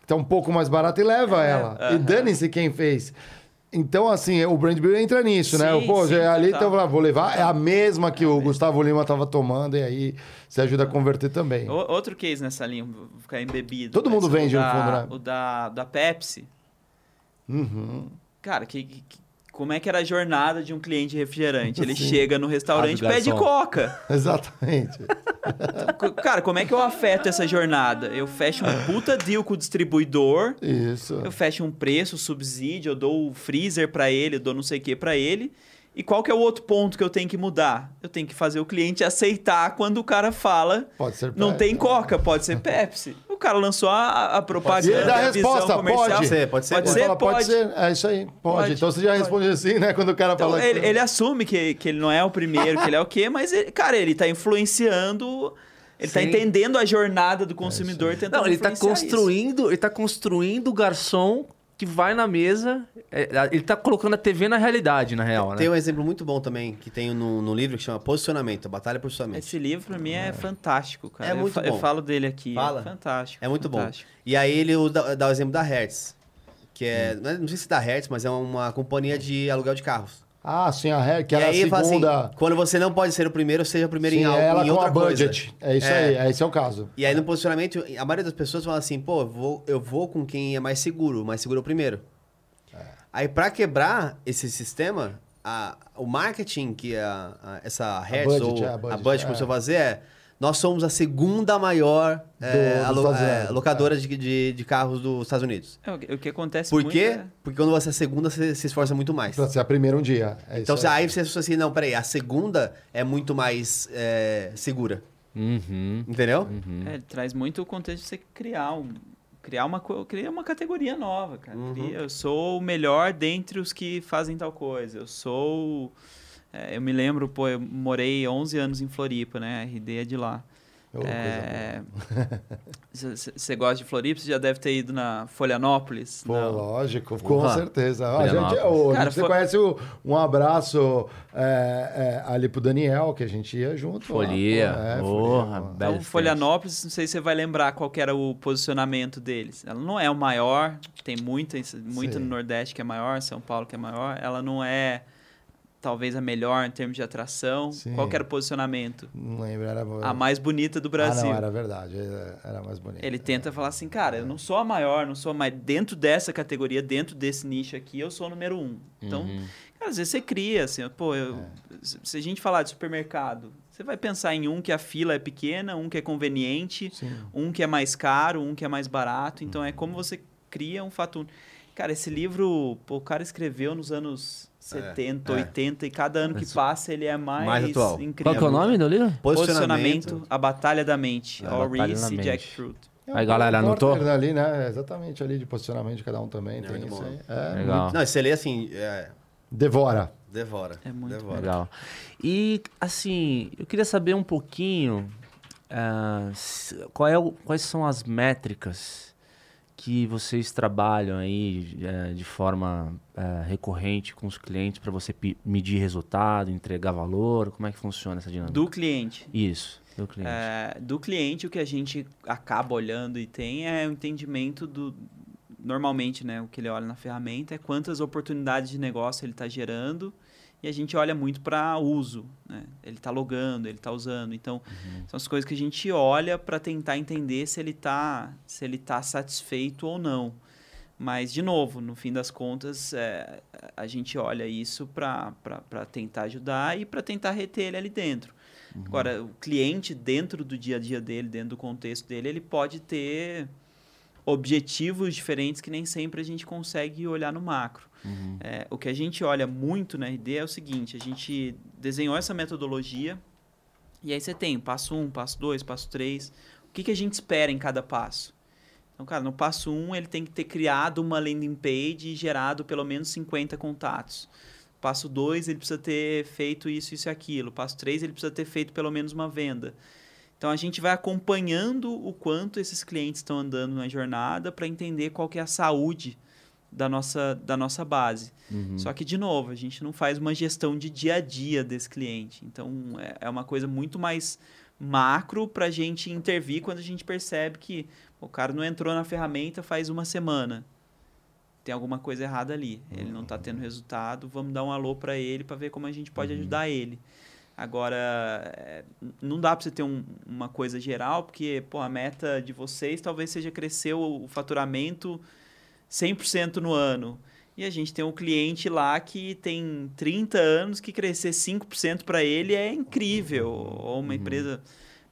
que tá um pouco mais barata e leva ela. E aham. dane-se quem fez. Então, assim, o brand building entra nisso, né? Sim, Pô, sim, já ali total. então eu vou levar. É a mesma que o Gustavo Lima tava tomando, e aí você ajuda a converter também. O- Outro case nessa linha, vou ficar embebido. Todo mundo mas vende, no da- fundo, né? O da, da Pepsi. Uhum. Cara, que, que- como é que era a jornada de um cliente refrigerante? Ele Sim. chega no restaurante e pede coca. Exatamente. Cara, como é que eu afeto essa jornada? Eu fecho um puta deal com o distribuidor, Isso. eu fecho um preço, subsídio, eu dou o freezer pra ele, eu dou não sei o que pra ele. E qual que é o outro ponto que eu tenho que mudar? Eu tenho que fazer o cliente aceitar quando o cara fala Pode ser não Pepsi. tem Coca, pode ser Pepsi. O cara lançou a, a propaganda, E dá a resposta, comercial. pode. pode ser, pode ser. Pode pode. ser? Fala, pode. pode. ser. É isso aí. Pode. Pode. Então você já Pode. responde assim, né? Quando o cara Então, fala. ele, que- ele assume que, que ele não é o primeiro, que ele é o quê, mas, ele- cara, ele tá influenciando. Ele tá Sim. entendendo a jornada do consumidor tentando Não, ele tá influenciar isso. construindo, ele tá construindo o garçom que vai na mesa. é, ele tá colocando a TV na realidade, na real, né? Tem um exemplo muito bom também, que tem no, no livro, que chama Posicionamento, Batalha por Posicionamento. Esse livro, pra mim, é, fantástico, cara. É Eu muito eu, bom. falo dele aqui. Fala. É fantástico. É muito bom. fantástico. E aí ele usa- dá o exemplo da Hertz, que é, não é- não sei se da Hertz, mas é uma companhia de aluguel de carros. Ah, sim, a Hair, que e era a aí fala segunda. assim, quando você não pode ser o primeiro, seja o primeiro sim, em algo, ela em com outra a coisa. budget. É isso É. aí, é, esse é o caso. E aí no posicionamento, a maioria das pessoas fala assim, pô, eu vou, eu vou com quem é mais seguro, mais seguro é o primeiro. Aí pra quebrar esse sistema, a- o marketing que a, a- essa Hertz budget, ou é, a a budget, budget, é. começou a fazer é, nós somos a segunda maior é, dos alo- é, Unidos, locadora de, de, de carros dos Estados Unidos. É, o, que- acontece Por muito quê? é- Porque quando você é a segunda, você se esforça muito mais. Pra ser a primeira um dia. É Então isso você- aí você associa assim, não, peraí, a segunda é muito mais é, segura. Uhum. Entendeu? É, ele traz muito o contexto de você criar um criar uma criar uma categoria nova, cara. Uhum. Cria- eu sou o melhor dentre os que fazem tal coisa. Eu sou é, eu me lembro, pô, eu morei 11 anos em Floripa, né? A RD é de lá. Você gosta de Floripa? Você já deve ter ido na Folianópolis? Pô, Não. lógico, com Porra. certeza. A gente, a Cara, você foi- conhece o- um abraço é, é, ali pro Daniel, que a gente ia junto. lá, Folia. pô, é, Porra, Folia, Então. Folianópolis, não sei se você vai lembrar qual que era o posicionamento deles. Ela não é o maior, tem muita, muita Sim. no Nordeste que é maior, São Paulo que é maior. Ela não é, talvez, a melhor em termos de atração. Sim. Qual era o posicionamento? Não lembro, era... A mais bonita do Brasil. Ah, não, era verdade, era era mais bonito. Ele tenta falar assim, cara, eu não sou a maior, não sou mais dentro dessa categoria, dentro desse nicho aqui, eu sou o número um. Então, Uhum. cara, às vezes você cria, assim, pô, eu- É. se a gente falar de supermercado, Você vai pensar em um que a fila é pequena, um que é conveniente, Sim. um que é mais caro, um que é mais barato. Então é como você cria um fato. Cara, esse livro, pô, o cara escreveu nos anos 70, é. 80 e cada ano que passa ele é mais, Mais atual. incrível. Qual que é o nome do livro? Posicionamento, A Batalha da Mente. A All Reese e Mente. Jackfruit. Aí, galera, anotou? Ali, né? Exatamente ali de posicionamento de cada um também. É tem muito isso aí. É, Legal. Não, você lê assim, é, Devora. devora. É muito devora. Legal. E, assim, eu queria saber um pouquinho se- qual é o- quais são as métricas que vocês trabalham aí eh, de forma eh, recorrente com os clientes para você medir resultado, entregar valor? Como é que funciona essa dinâmica? Do cliente. Isso, do cliente. É, do cliente, o que a gente acaba olhando e tem é o entendimento do. Normalmente, né, o que ele olha na ferramenta é quantas oportunidades de negócio ele está gerando e a gente olha muito para uso. Né? Ele está logando, ele está usando. Então, são as coisas que a gente olha para tentar entender se ele está se ele tá satisfeito ou não. Mas, de novo, no fim das contas, é, a gente olha isso para tentar ajudar e para tentar reter ele ali dentro. Agora, o cliente, dentro do dia a dia dele, dentro do contexto dele, ele pode ter objetivos diferentes que nem sempre a gente consegue olhar no macro. É, o que a gente olha muito na RD é o seguinte: a gente desenhou essa metodologia e aí você tem passo 1, um, passo 2, passo 3. O que, que a gente espera em cada passo? Então, cara, no passo 1 um, ele tem que ter criado uma landing page e gerado pelo menos 50 contatos. Passo 2, ele precisa ter feito isso, isso e aquilo. Passo 3, ele precisa ter feito pelo menos uma venda. Então a gente vai acompanhando o quanto esses clientes estão andando na jornada para entender qual que é a saúde da nossa, da nossa base. Só que, de novo, a gente não faz uma gestão de dia a dia desse cliente. Então é, é uma coisa muito mais macro para a gente intervir quando a gente percebe que o cara não entrou na ferramenta faz uma semana. Tem alguma coisa errada ali. Ele não está tendo resultado. Vamos dar um alô para ele para ver como a gente pode ajudar ele. Agora, é, não dá para você ter um- uma coisa geral, porque pô, a meta de vocês talvez seja crescer o, o faturamento 100% no ano. E a gente tem um cliente lá que tem 30 anos que crescer 5% para ele é incrível. Ou uma empresa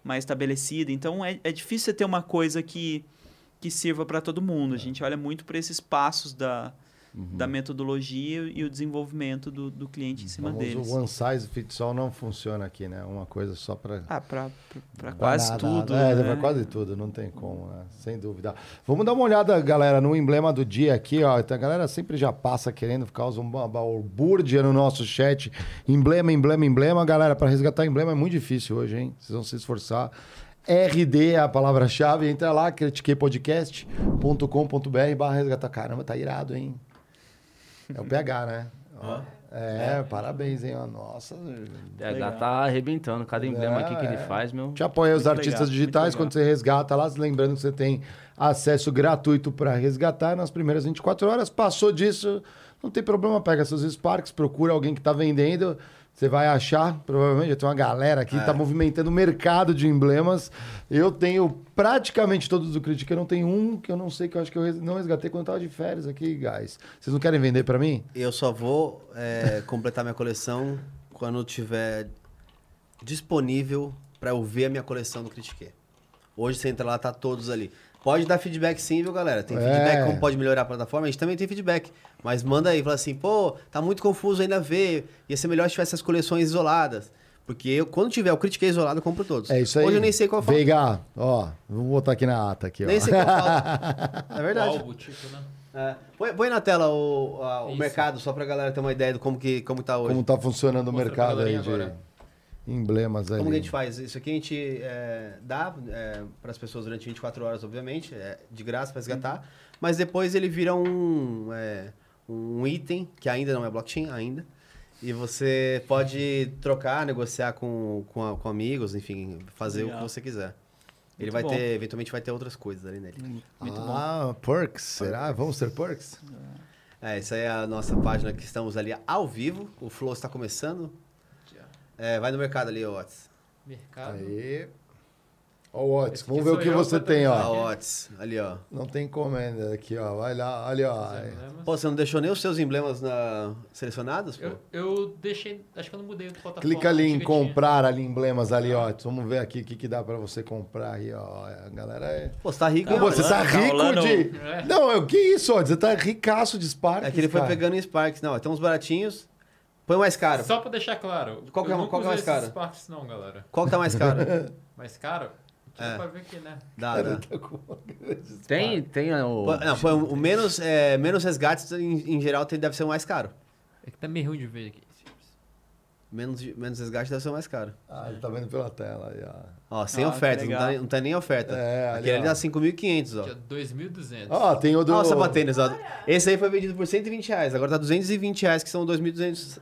mais estabelecida. Então, é, é difícil você ter uma coisa que, que sirva para todo mundo. A gente olha muito para esses passos da, da metodologia e o desenvolvimento do, do cliente em cima deles. one size fits all não funciona aqui, né? Uma coisa só para Ah, para quase tudo. É, né? pra quase tudo, não tem como, né? Sem dúvida. Vamos dar uma olhada, galera, no emblema do dia aqui, ó. Então, a galera sempre já passa querendo usando uma balbúrdia no nosso chat. Emblema, emblema, emblema. Galera, para resgatar emblema é muito difícil hoje, hein? Vocês vão se esforçar. RD é a palavra-chave. Entra lá, critiquepodcast.com.br barra resgatar. Caramba, tá irado, hein? É o PH, né? Ó. É, parabéns, hein? ó. Nossa. O PH tá arrebentando. Cada emblema aqui que ele É. faz, meu. Te apoia os Muito artistas legal, digitais quando você resgata lá, lembrando que você tem acesso gratuito para resgatar nas primeiras 24 horas. Passou disso, não tem problema, pega seus Sparks, procura alguém que está vendendo, você vai achar, provavelmente já tem uma galera aqui que está movimentando o mercado de emblemas. Eu tenho praticamente todos do Critic, eu não tenho um que eu não sei que eu acho que eu não resgatei quando eu tava de férias aqui, guys. Vocês não querem vender para mim? Eu só vou é, completar minha coleção quando tiver disponível para eu ver a minha coleção do Critique. Hoje você entra lá, tá todos ali. Pode dar feedback sim, viu, galera? Tem É. feedback como pode melhorar a plataforma, a gente também tem feedback. Mas manda aí, fala assim, pô, tá muito confuso ainda ver. Ia ser melhor se tivesse as coleções isoladas. Porque eu, quando tiver o Critique isolado, eu compro todos. É isso aí. Hoje eu nem sei qual falta. Veiga, ó, vou botar aqui na ata aqui, ó. Nem sei qual falta. É verdade. Algo, tipo, né? É. Põe, põe na tela o, a- o mercado, só pra galera ter uma ideia de como, que, como tá hoje. Como tá funcionando o mercado aí de agora. Emblemas ali. Como que a gente faz? Isso aqui a gente é, dá para as pessoas durante 24 horas, obviamente, é de graça para resgatar, mas depois ele vira um, é, um item, que ainda não é blockchain, ainda, e você pode trocar, negociar com, com, a- com amigos, enfim, fazer o Legal. que você quiser. Ele Muito vai bom. ter, eventualmente vai ter outras coisas ali nele. Muito bom. ah, perks, será? Vamos ter perks? É, essa é a nossa página que estamos ali ao vivo, o Flow está começando. É, vai no mercado ali, Otis. Mercado. Aí. Ó, o Otis, vamos ver o que eu, você tem, A ó. Otis, ali, ó. Não tem encomenda aqui, ó. Vai lá, olha, ó. Pô, você não deixou nem os seus emblemas na... selecionados, pô? Eu, eu deixei. Acho que eu não mudei o plataforma. Clica ali em comprar ali emblemas ali, ó. Vamos ver aqui o que, que dá pra você comprar aí, ó. A galera é. Pô, você tá rico, Tá Pô, Otis? você tá tá rico rolando- de. É. Não, é o que isso, ó? Você tá ricaço de Sparks. É que ele foi cara. pegando em Sparks. Não, tem uns baratinhos. Põe o mais caro. Só pra deixar claro. Qual que é- nunca qual que é mais caro? Sparks não, galera. Qual que tá mais caro? Mais caro? Aqui É. pra ver aqui, né? Dá, dá. Tem, tem o. Pô, Não, põe o menos, é, menos resgates, em, em geral, tem, deve ser o mais caro. É que tá meio ruim de ver aqui. Menos, menos resgate deve ser o mais caro. Ah, ele tá vendo pela tela aí, ó. Ó, sem Ah, que oferta, não tá, não tá nem oferta. É, ali, Aquele ali ó. dá 5.500, ó. Ó, 2.200. Ó, tem o do. Ó, o sapatênis, ó. Esse aí foi vendido por 120 reais, agora tá 220 reais, que são 2.200.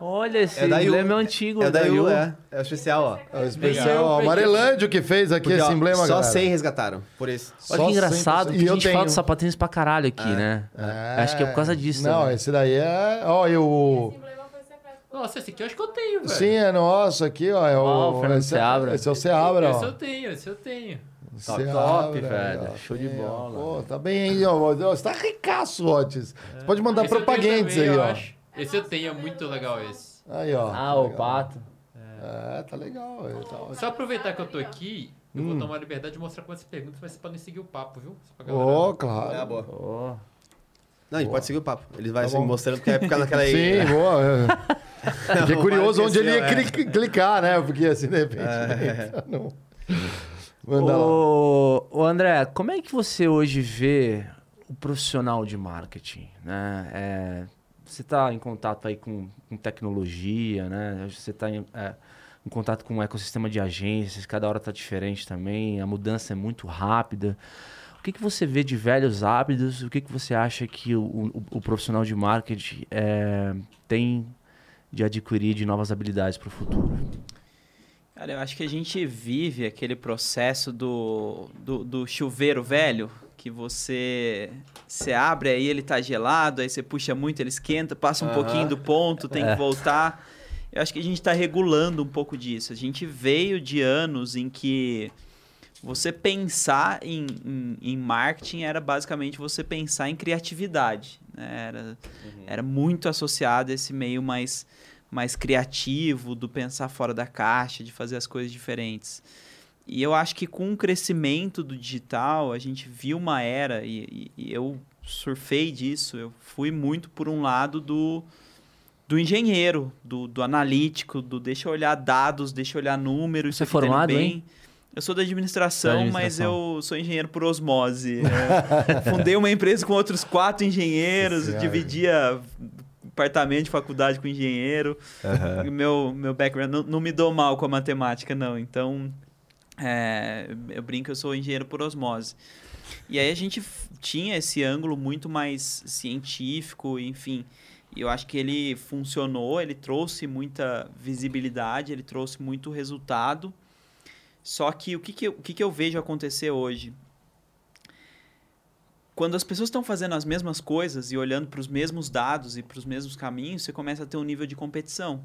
Olha, esse É emblema é antigo. É da Yu. é. É o especial, ó. É o especial. ó, peguei. Amarelândio que fez aqui Porque, esse ó, emblema, Só galera. 100 resgataram, por isso. Olha que engraçado, 100%. que a gente tenho. fala de sapatênis pra caralho aqui, né? É. Acho que é por causa disso. Não, né? esse daí é. Ó, eu. Esse. Nossa, esse aqui eu acho que eu tenho, velho. Sim, é nosso aqui, ó. É o, Ó, o Fernando esse, é- Seabra. esse é o Seabra, Esse ó. eu tenho, esse eu tenho. Top, Seabra, top, aí, velho. ó, Show de bola. Pô, tá bem aí, ó. Você tá ricaço, Otis. Você pode mandar Esse propagandas também, aí, eu ó. Esse eu tenho, é muito legal esse. Aí, ó. Ah, o Legal. pato. É, tá legal. aí, Tá. Só aproveitar que eu tô aqui, eu Hum. vou tomar a liberdade de mostrar quantas perguntas, mas vocês podem seguir o papo, viu? Pra Ô, É, claro. boa. Ó. Não, a gente pode seguir o papo. Ele vai Tá assim, bom. mostrando que vai ficar naquela aí. Sim, boa. é. Fiquei curioso onde ele ia é. cli- clicar, né? Porque assim, de repente. É. entra no- Manda lá. Ô, ô, André, como é que você hoje vê o profissional de marketing? Né? É, você está em contato aí com, com tecnologia, né? Você está em, é, em contato com um ecossistema de agências, cada hora está diferente também, a mudança é muito rápida. O que, que você vê de velhos hábitos? O que, que você acha que o, o, o profissional de marketing é, tem de adquirir de novas habilidades para o futuro? Cara, eu acho que a gente vive aquele processo do, do, do chuveiro velho, que você, você abre aí ele tá gelado, aí você puxa muito, ele esquenta, passa um Aham. pouquinho do ponto, tem que voltar. Eu acho que a gente está regulando um pouco disso. A gente veio de anos em que você pensar em, em, em marketing era basicamente você pensar em criatividade. né? Era, era muito associado a esse meio mais, mais criativo, do pensar fora da caixa, de fazer as coisas diferentes. E eu acho que com o crescimento do digital, a gente viu uma era, e, e- e eu surfei disso, eu fui muito por um lado do, do engenheiro, do, do analítico, do deixa eu olhar dados, deixa eu olhar números. Você é tá formado, bem. hein? Eu sou da administração, Da mas administração. eu sou engenheiro por osmose. É, fundei uma empresa com outros quatro engenheiros, dividia departamento de faculdade com engenheiro. E Meu, meu background, não, não me dou mal com a matemática, não. Então, é, eu brinco, eu sou engenheiro por osmose. E aí a gente tinha esse ângulo muito mais científico, enfim. E eu acho que ele funcionou, ele trouxe muita visibilidade, ele trouxe muito resultado. Só que o que, que, o que, que eu vejo acontecer hoje? Quando as pessoas estão fazendo as mesmas coisas e olhando para os mesmos dados e para os mesmos caminhos, você começa a ter um nível de competição.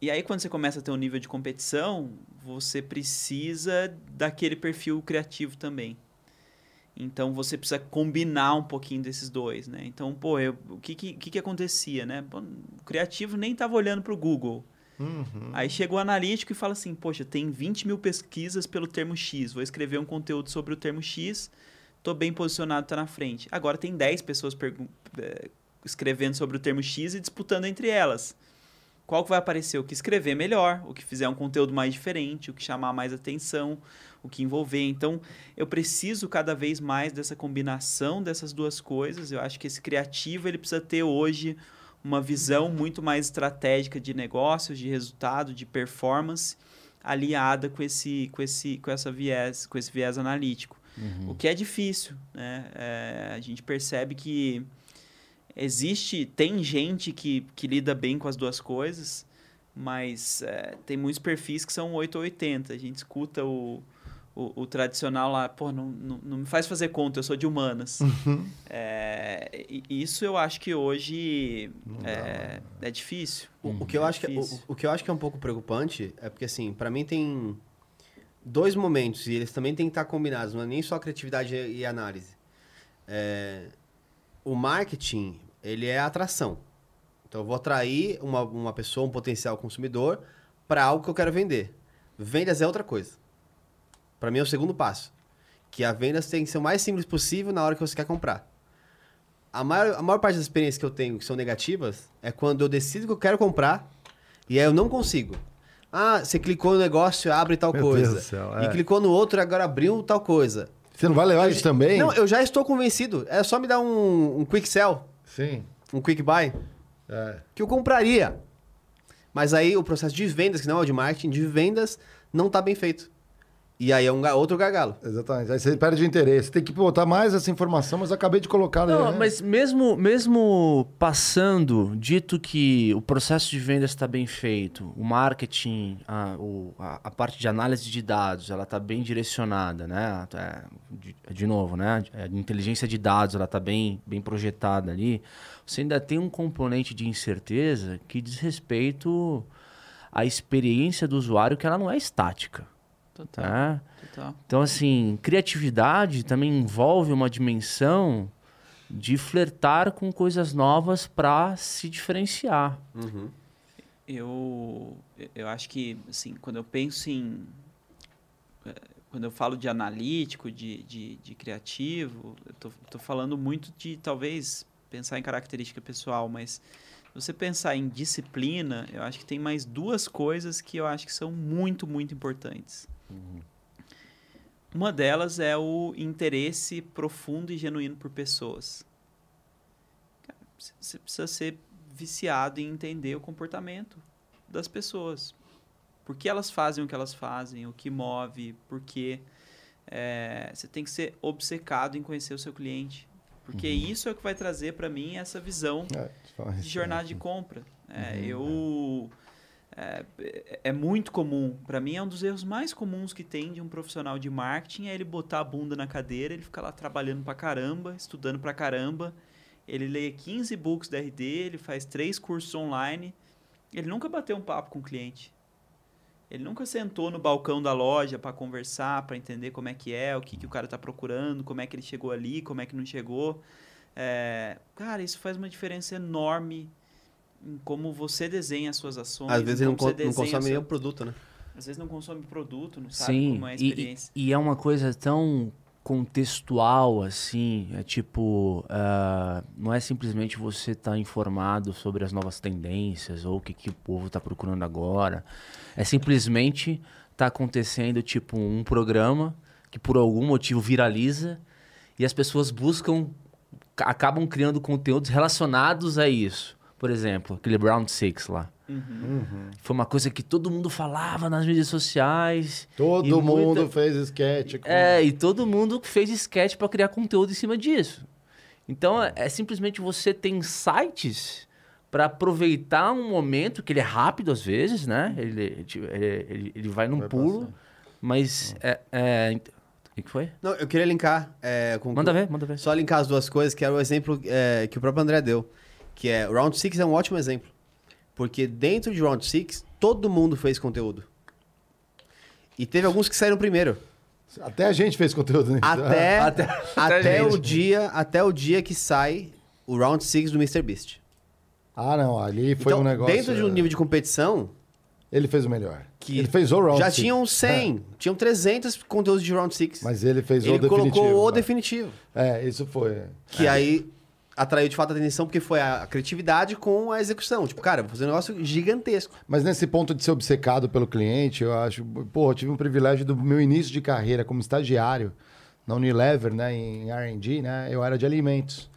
E aí, quando você começa a ter um nível de competição, você precisa daquele perfil criativo também. Então, você precisa combinar um pouquinho desses dois, né? Então, pô, eu- o que, que, que acontecia, né? O criativo nem estava olhando para o Google. Uhum. Aí chega o analítico e fala assim, poxa, tem 20 mil pesquisas pelo termo X, vou escrever um conteúdo sobre o termo X, tô bem posicionado, tá na frente. Agora tem 10 pessoas eh, escrevendo sobre o termo X e disputando entre elas. Qual que vai aparecer? O que escrever melhor, o que fizer um conteúdo mais diferente, o que chamar mais atenção, o que envolver. Então, eu preciso cada vez mais dessa combinação dessas duas coisas. Eu acho que esse criativo ele precisa ter hoje uma visão muito mais estratégica de negócios, de resultado, de performance, aliada com esse, com esse, com essa viés, com esse viés analítico. O que é difícil, né? É, a gente percebe que existe, tem gente que, que lida bem com as duas coisas, mas é, tem muitos perfis que são 8 ou 80. A gente escuta o, o, o tradicional lá, pô, não, não, não me faz fazer conta, eu sou de humanas. É, e- e isso eu acho que hoje é, é difícil. O, o que eu É acho que, o, difícil. o que eu acho que é um pouco preocupante é porque, assim, pra mim tem dois momentos, e eles também têm que estar combinados, não é nem só criatividade e e análise. É, o marketing, ele é atração. Então, eu vou atrair uma, uma pessoa, um potencial consumidor, para algo que eu quero vender. Vendas é outra coisa. Para mim é o segundo passo. Que a vendas tem que ser o mais simples possível na hora que você quer comprar. A maior, a maior parte das experiências que eu tenho que são negativas é quando eu decido que eu quero comprar e aí eu não consigo. Ah, você clicou no negócio, abre tal Meu Deus coisa. do céu, E é. clicou no outro, agora abriu tal coisa. Você não vai levar isso também? Não, eu já estou convencido. É só me dar um, um quick sell, Sim. um quick buy, É. que eu compraria. Mas aí o processo de vendas, que não é o de marketing, de vendas, não tá bem feito. E aí é um outro gargalo. Exatamente. Aí você perde o interesse. Tem que botar mais essa informação, mas acabei de colocar. Não, né? mas mesmo, mesmo passando, dito que o processo de vendas está bem feito, o marketing, a, o- a- a parte de análise de dados, ela está bem direcionada, né? É, de, de novo, né? A inteligência de dados, ela está bem, bem projetada ali. Você ainda tem um componente de incerteza que diz respeito à experiência do usuário, que ela não é estática. Total, Tá? total. Então, assim, criatividade também envolve uma dimensão de flertar com coisas novas para se diferenciar. Eu, eu acho que, assim, quando eu penso em. eh, Quando eu falo de analítico, de, de, de criativo, eu tô, tô falando muito de talvez pensar em característica pessoal, mas se você pensar em disciplina, eu acho que tem mais duas coisas que eu acho que são muito, muito importantes. Uma delas é o interesse profundo e genuíno por pessoas. Você precisa ser viciado em entender o comportamento das pessoas. Por que elas fazem o que elas fazem, o que move, por quê. É, você tem que ser obcecado em conhecer o seu cliente. Porque isso é o que vai trazer para mim essa visão É, de jornada de compra. É, Uhum, eu é, é muito comum, para mim é um dos erros mais comuns que tem de um profissional de marketing é ele botar a bunda na cadeira, ele fica lá trabalhando pra caramba, estudando pra caramba. Ele lê 15 books da RD, ele faz três cursos online. Ele nunca bateu um papo com o cliente. Ele nunca sentou no balcão da loja para conversar, para entender como é que é, o que, que o cara tá procurando, como é que ele chegou ali, como é que não chegou. É, cara, isso faz uma diferença enorme em como você desenha as suas ações. Às vezes não, como você con- não consome nem o produto, né? Às vezes não consome produto, não sabe Sim, como é a e- e, experiência. e é uma coisa tão contextual assim, é tipo, ah, não é simplesmente você estar informado sobre as novas tendências ou o que, que o povo está procurando agora, é simplesmente tá acontecendo tipo um programa que por algum motivo viraliza e as pessoas buscam, ca- acabam criando conteúdos relacionados a isso. Por exemplo, aquele Round Six lá. Foi uma coisa que todo mundo falava nas mídias sociais. Todo mundo muita- fez sketch. Com... É, e todo mundo fez sketch para criar conteúdo em cima disso. Então é, é simplesmente você tem sites para aproveitar um momento que ele é rápido às vezes, né? Ele, ele, ele, ele vai num Vai pulo, mas é, é, ent- o que, foi? Não, eu queria linkar é, com... Manda ver, manda ver. Só linkar as duas coisas, que é o exemplo é, que o próprio André deu. Que é, o Round 6 é um ótimo exemplo. Porque dentro de Round 6, todo mundo fez conteúdo. E teve alguns que saíram primeiro. Até a gente fez conteúdo nisso. Até, Até- até, até o dia, até o dia que sai o Round 6 do MrBeast. Ah, não. Ali foi então, um negócio. dentro de um é, nível de competição, Ele fez o melhor. Que ele fez o round já six. tinham 100, tinham 300 conteúdos de Round 6. É. Mas ele fez o Ele definitivo. colocou o né? definitivo. É, isso foi. Que aí atraiu de fato a atenção, porque foi a criatividade com a execução. Tipo, cara, vou fazer um negócio gigantesco. Mas nesse ponto de ser obcecado pelo cliente, eu acho. Pô, eu tive um privilégio do meu início de carreira como estagiário na Unilever, né, em RD, né? Eu era de alimentos.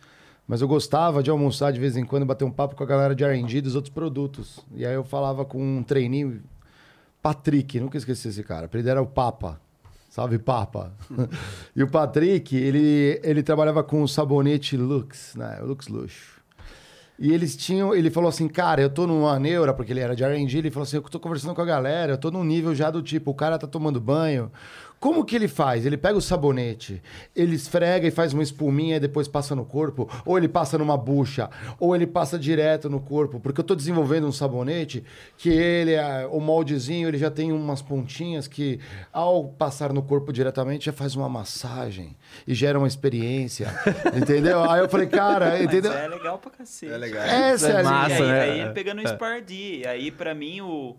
Mas eu gostava de almoçar de vez em quando, bater um papo com a galera de RD dos outros produtos. E aí eu falava com um trainee, Patrick, nunca esqueci esse cara. Apelido era o Papa. Salve, Papa. e o Patrick, ele, ele trabalhava com o sabonete Lux, né? Lux Luxo. E eles tinham, ele falou assim, cara, eu tô numa neura, porque ele era de R&D, ele falou assim, eu tô conversando com a galera, eu tô num nível já do tipo, o cara tá tomando banho Como que ele faz? Ele pega o sabonete, ele esfrega e faz uma espuminha e depois passa no corpo, ou ele passa numa bucha, ou ele passa direto no corpo, porque eu tô desenvolvendo um sabonete que ele, é- o moldezinho, ele já tem umas pontinhas que ao passar no corpo diretamente já faz uma massagem e gera uma experiência, entendeu? Aí eu falei, cara, Mas entendeu? é legal pra cacete. É legal. Essa é a massa, e aí, né? aí ele pegando o Spardy. Aí, pra mim, o,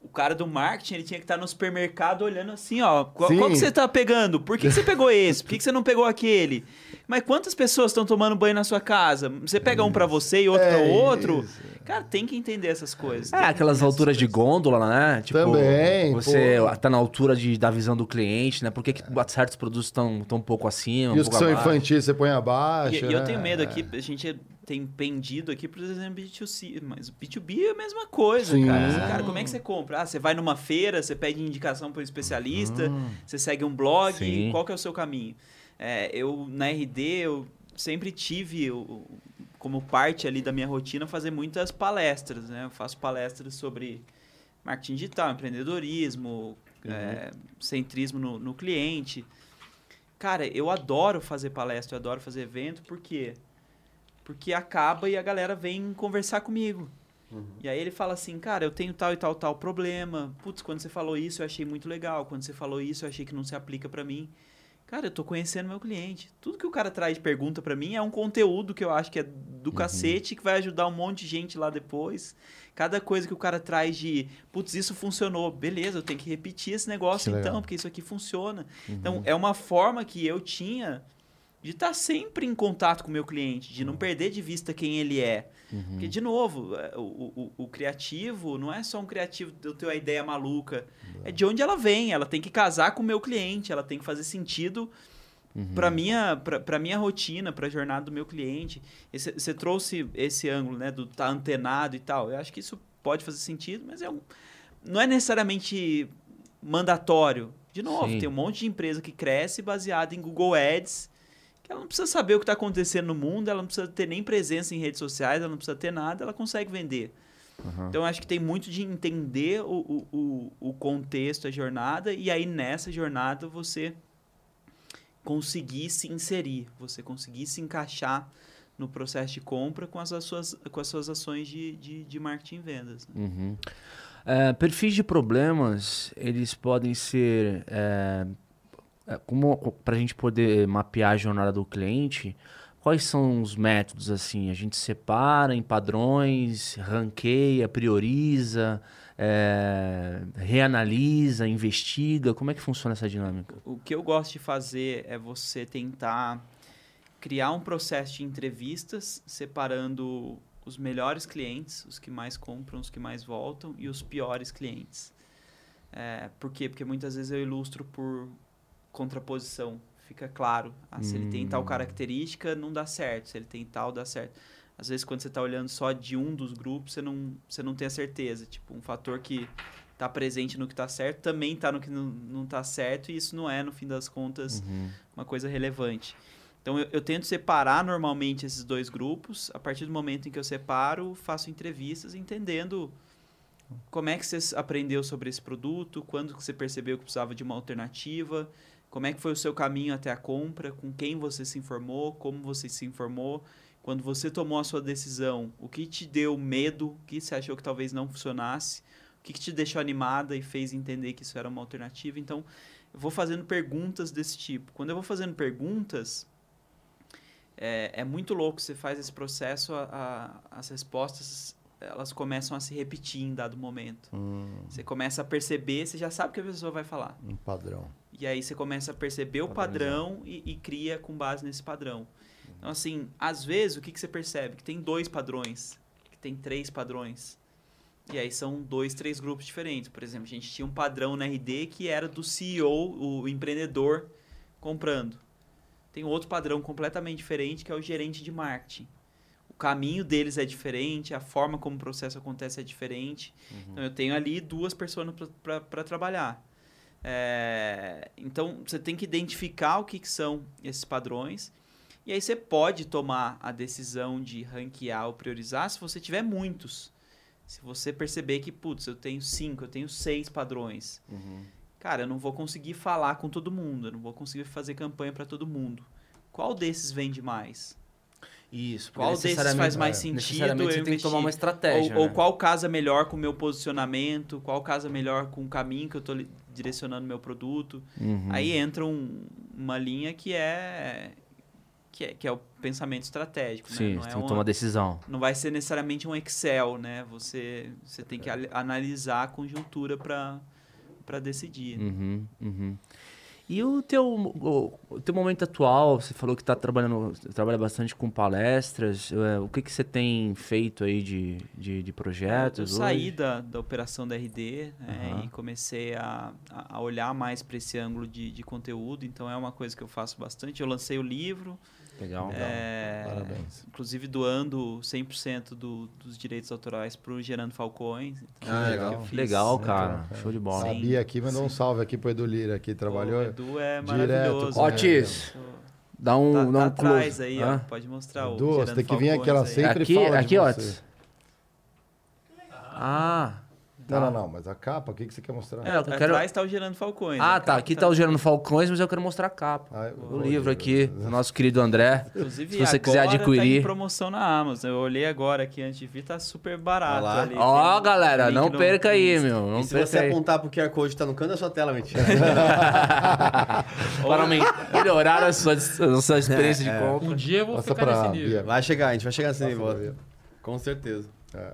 o cara do marketing, ele tinha que estar no supermercado olhando assim, ó. Qual, qual que você tá pegando? Por que, que você pegou esse? Por que, que você não pegou aquele? Mas quantas pessoas estão tomando banho na sua casa? Você pega um pra você e outro É pra outro? isso. Cara, tem que entender essas coisas. É, aquelas alturas de gôndola, né? Tipo, Também, Você pô. tá na altura de, da visão do cliente, né? Por que, que certos produtos estão tão um pouco acima, E um os que são abaixo? infantis você põe abaixo. E, e eu né? tenho medo aqui, a gente tem pendido aqui, por exemplo, B2C, mas o B2B é a mesma coisa, Sim. cara. Você, cara, como é que você compra? Ah, você vai numa feira, você pede indicação para um especialista, você segue um blog, Sim. qual que é o seu caminho? É, eu, na RD, eu sempre tive o- como parte ali da minha rotina fazer muitas palestras, né? Eu faço palestras sobre marketing digital, empreendedorismo, é, centrismo no, no cliente. Cara, eu adoro fazer palestra, eu adoro fazer evento, por quê? Porque acaba e a galera vem conversar comigo. E aí ele fala assim, cara, eu tenho tal e tal, tal problema. Putz, quando você falou isso eu achei muito legal. Quando você falou isso eu achei que não se aplica pra mim. Cara, eu tô conhecendo meu cliente. Tudo que o cara traz de pergunta pra mim é um conteúdo que eu acho que é do cacete, que vai ajudar um monte de gente lá depois. Cada coisa que o cara traz de, putz, isso funcionou. Beleza, eu tenho que repetir esse negócio Que legal. então, porque isso aqui funciona. Então, é uma forma que eu tinha de estar sempre em contato com o meu cliente, de não perder de vista quem ele é. Porque, de novo, é, o, o, o criativo não é só um criativo de eu ter uma ideia maluca. É de onde ela vem. Ela tem que casar com o meu cliente, ela tem que fazer sentido para minha pra, pra minha rotina, para a jornada do meu cliente. Você trouxe esse ângulo, né, do tá antenado e tal. Eu acho que isso pode fazer sentido, mas é um, não é necessariamente mandatório. De novo, Sim. tem um monte de empresa que cresce baseada em Google Ads, ela não precisa saber o que está acontecendo no mundo, ela não precisa ter nem presença em redes sociais, ela não precisa ter nada, ela consegue vender. Então, eu acho que tem muito de entender o, o, o, contexto, a jornada, e aí nessa jornada você conseguir se inserir, você conseguir se encaixar no processo de compra com as suas, com as suas ações de, de, de marketing e vendas. né? Uhum. É, perfis de problemas, eles podem ser. É, como para a gente poder mapear a jornada do cliente, quais são os métodos assim? A gente separa em padrões, ranqueia, prioriza, é, reanalisa, investiga. Como é que funciona essa dinâmica? O que eu gosto de fazer é você tentar criar um processo de entrevistas separando os melhores clientes, os que mais compram, os que mais voltam e os piores clientes. É, por quê? Porque muitas vezes eu ilustro por contraposição. Fica claro. Ah, se ele tem tal característica, não dá certo. Se ele tem tal, dá certo. Às vezes, quando você está olhando só de um dos grupos, você não, você não tem a certeza. Tipo, um fator que está presente no que está certo também está no que não, está certo. E isso não é, no fim das contas, uma coisa relevante. Então, eu, eu tento separar normalmente esses dois grupos. A partir do momento em que eu separo, faço entrevistas entendendo como é que você aprendeu sobre esse produto, quando que você percebeu que precisava de uma alternativa, como é que foi o seu caminho até a compra, com quem você se informou, como você se informou, quando você tomou a sua decisão, o que te deu medo, o que você achou que talvez não funcionasse, o que, que te deixou animada e fez entender que isso era uma alternativa. Então, eu vou fazendo perguntas desse tipo. Quando eu vou fazendo perguntas, é, é muito louco. Você faz esse processo, a- a- as respostas elas começam a se repetir em dado momento. Você começa a perceber, você já sabe o que a pessoa vai falar. Um padrão. E aí você começa a perceber o padrão e, e cria com base nesse padrão. Então, assim, às vezes, o que, que você percebe? Que tem dois padrões, que tem três padrões. E aí são dois, três grupos diferentes. Por exemplo, a gente tinha um padrão na RD que era do CEO, o empreendedor, comprando. Tem outro padrão completamente diferente, que é o gerente de marketing. O caminho deles é diferente, a forma como o processo acontece é diferente. Então, eu tenho ali duas pessoas para trabalhar. É, então, você tem que identificar o que, que são esses padrões. E aí você pode tomar a decisão de ranquear ou priorizar se você tiver muitos. Se você perceber que, putz, eu tenho cinco, eu tenho seis padrões. cara, eu não vou conseguir falar com todo mundo, eu não vou conseguir fazer campanha para todo mundo. Qual desses vende mais? Isso. Qual desses faz mais é, sentido Necessariamente você eu tem que tomar uma estratégia. ou, ou né? qual casa melhor com o meu posicionamento? Qual casa melhor com o caminho que eu estou direcionando meu produto? Uhum. Aí entra um- uma linha que é, que é que é o pensamento estratégico, Sim, né? Não você é tem que uma- decisão. não vai ser necessariamente um Excel, né? Você, você tem É. que ali- analisar a conjuntura para decidir. Uhum, uhum. E o teu, o, teu momento atual, você falou que está trabalhando, trabalha bastante com palestras. é, o que, que você tem feito aí de, de, de Eu projetos saí hoje? da, da operação da RD né, Aham. e comecei a, a a olhar mais para esse ângulo de, de conteúdo, então é uma coisa que eu faço bastante. Eu lancei o livro, Legal. é, Parabéns. inclusive doando 100% do, dos direitos autorais para o Gerando Falcões. Então, Ah, legal. Legal, cara. Show de bola. Sim. A Bia aqui mandou um sim. salve aqui pro Edu Lira, que trabalhou. O Edu é direto maravilhoso. com Ó, ele. Tis, dá um, Tá, dá tá um atrás close. aí, ó. Pode mostrar o Edu, você tem que vir aqui, ela sempre Aqui, fala de aqui, ó. você. Não, não, não, mas a capa, o que, que você quer mostrar? é, eu quero... Atrás tá o Gerando Falcões. Ah, a tá. Aqui tá o Gerando Falcões, mas eu quero mostrar a capa. Ah, O livro aqui, do nosso querido André. Inclusive, Se você quiser adquirir. Tá em promoção na Amazon. Eu olhei agora aqui antes de vir, tá super barato. Olha lá. ali. Ó, Tem galera, não perca no aí, meu. Não e se você aí. apontar pro QR Code tá no canto da sua tela, mentira. Para melhorar a sua, a sua experiência de É, compra. Um dia eu vou Passa ficar pra nesse nível. Vai chegar, a gente vai chegar nesse Passa nível. Com certeza. É.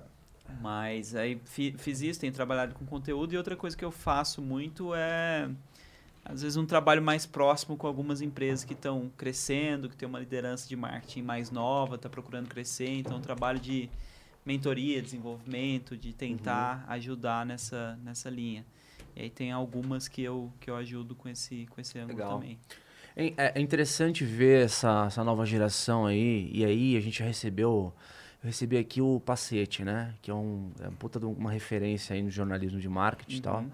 Mas aí fi- fiz isso, tenho trabalhado com conteúdo. E outra coisa que eu faço muito é, às vezes, um trabalho mais próximo com algumas empresas que estão crescendo, que tem uma liderança de marketing mais nova, está procurando crescer. Então, um trabalho de mentoria, desenvolvimento, de tentar ajudar nessa, nessa linha. E aí tem algumas que eu, que eu ajudo com esse, com esse ângulo Legal. também. É, é interessante ver essa, essa nova geração aí. E aí a gente recebeu. Eu recebi aqui o Pacete, né? Que é, um, é um puta de uma referência aí no jornalismo de marketing e tal. Uhum.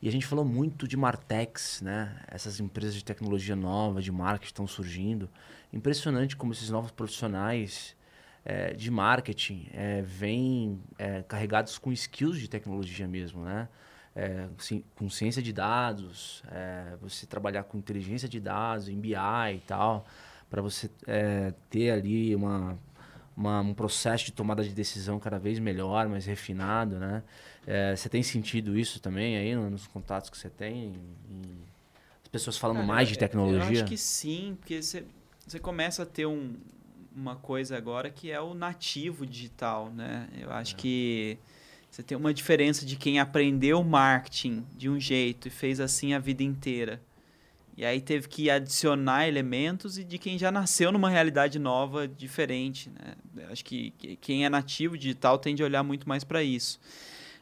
E a gente falou muito de Martex, né? Essas empresas de tecnologia nova, de marketing estão surgindo. Impressionante como esses novos profissionais eh, de marketing eh, vêm eh, carregados com skills de tecnologia mesmo, né? Eh, ci- com ciência de dados, eh, você trabalhar com inteligência de dados, em BI e tal, para você eh, ter ali uma, uma- um processo de tomada de decisão cada vez melhor, mais refinado, né? Eh, você tem sentido isso também aí no- nos contatos que você tem? Em- as pessoas falando Cara, mais de tecnologia? Eu acho que sim, porque você, você começa a ter um, uma coisa agora que é o nativo digital, né? Eu acho que você tem uma diferença de quem aprendeu marketing de um jeito e fez assim a vida inteira. E aí teve que adicionar elementos e de quem já nasceu numa realidade nova, diferente. Né? Acho que, que quem é nativo digital tende a olhar muito mais para isso.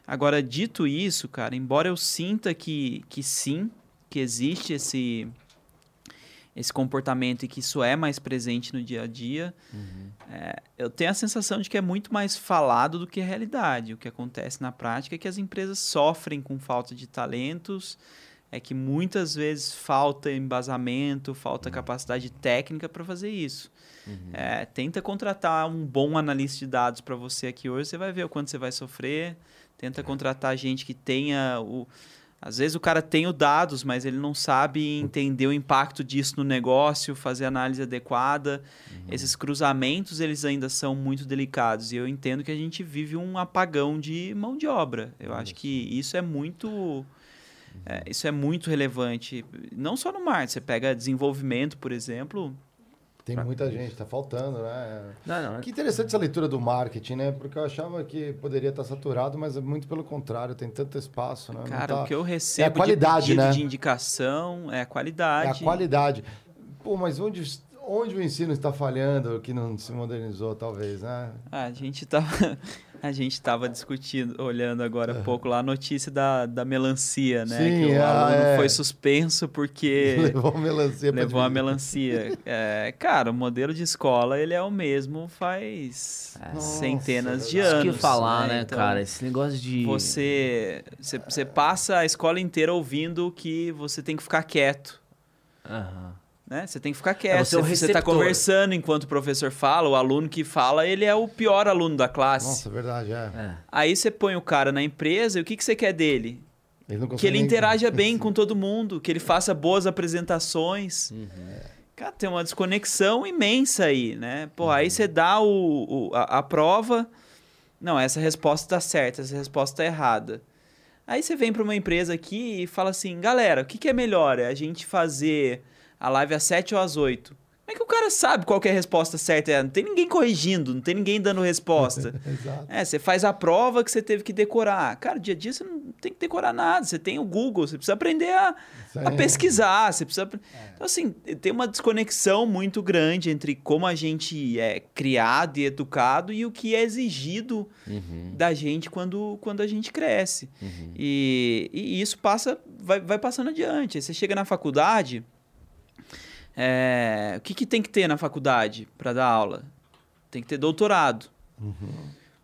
Agora, dito isso, cara, embora eu sinta que, que sim, que existe esse, esse comportamento e que isso é mais presente no dia a dia, é, eu tenho a sensação de que é muito mais falado do que a realidade. O que acontece na prática é que as empresas sofrem com falta de talentos, é que muitas vezes falta embasamento, falta capacidade técnica para fazer isso. É, tenta contratar um bom analista de dados para você aqui hoje, você vai ver o quanto você vai sofrer. Tenta contratar gente que tenha o. Às vezes o cara tem os dados, mas ele não sabe entender o impacto disso no negócio, fazer análise adequada. Esses cruzamentos, eles ainda são muito delicados. E eu entendo que a gente vive um apagão de mão de obra. Eu acho que isso é muito... é, isso é muito relevante. Não só no marketing. Você pega desenvolvimento, por exemplo. Tem muita gente, tá faltando, né? Não, não, Que interessante essa leitura do marketing, né? Porque eu achava que poderia estar saturado, mas é muito pelo contrário, tem tanto espaço, né? Cara, tá- o que eu recebo qualidade, de né? de indicação é a É qualidade. a qualidade. Pô, mas onde, onde o ensino está falhando que não se modernizou, talvez, né? Ah, a gente tava, a gente tava discutindo, olhando agora há pouco lá a notícia da, da melancia, né? Sim, que o ah, aluno é. foi suspenso porque Levou a melancia levou a melancia. É, cara, o modelo de escola ele é o mesmo faz centenas de verdade. Isso anos. que falar, né, Então, cara? Esse negócio de. Você, você, você passa a escola inteira ouvindo que você tem que ficar quieto. Aham. Né? Você tem que ficar quieto. você é o você está conversando enquanto o professor fala, o aluno que fala, ele é o pior aluno da classe. Nossa, é verdade, é. É. Aí você põe o cara na empresa e o que, que você quer dele? Ele não que ele nem- interaja bem com todo mundo, que ele faça boas apresentações. Uhum. Cara, tem uma desconexão imensa aí, né? Pô, Uhum. aí você dá o, o- a, a prova. Não, essa resposta tá certa, essa resposta tá errada. Aí você vem para uma empresa aqui e fala assim, galera, o que, que é melhor? É a gente fazer a live às 7 ou às 8? Como é que o cara sabe qual é a resposta certa? É, Não tem ninguém corrigindo, não tem ninguém dando resposta. Exato. É, você faz a prova que você teve que decorar. Cara, dia a dia você não tem que decorar nada. Você tem o Google, você precisa aprender a, a pesquisar. Você precisa... Então, assim, tem uma desconexão muito grande entre como a gente é criado e educado e o que é exigido Uhum, da gente quando, quando a gente cresce. uhum. E, e isso passa, vai, vai passando adiante. Aí você chega na faculdade, é, o que, que tem que ter na faculdade para dar aula? Tem que ter doutorado. Uhum.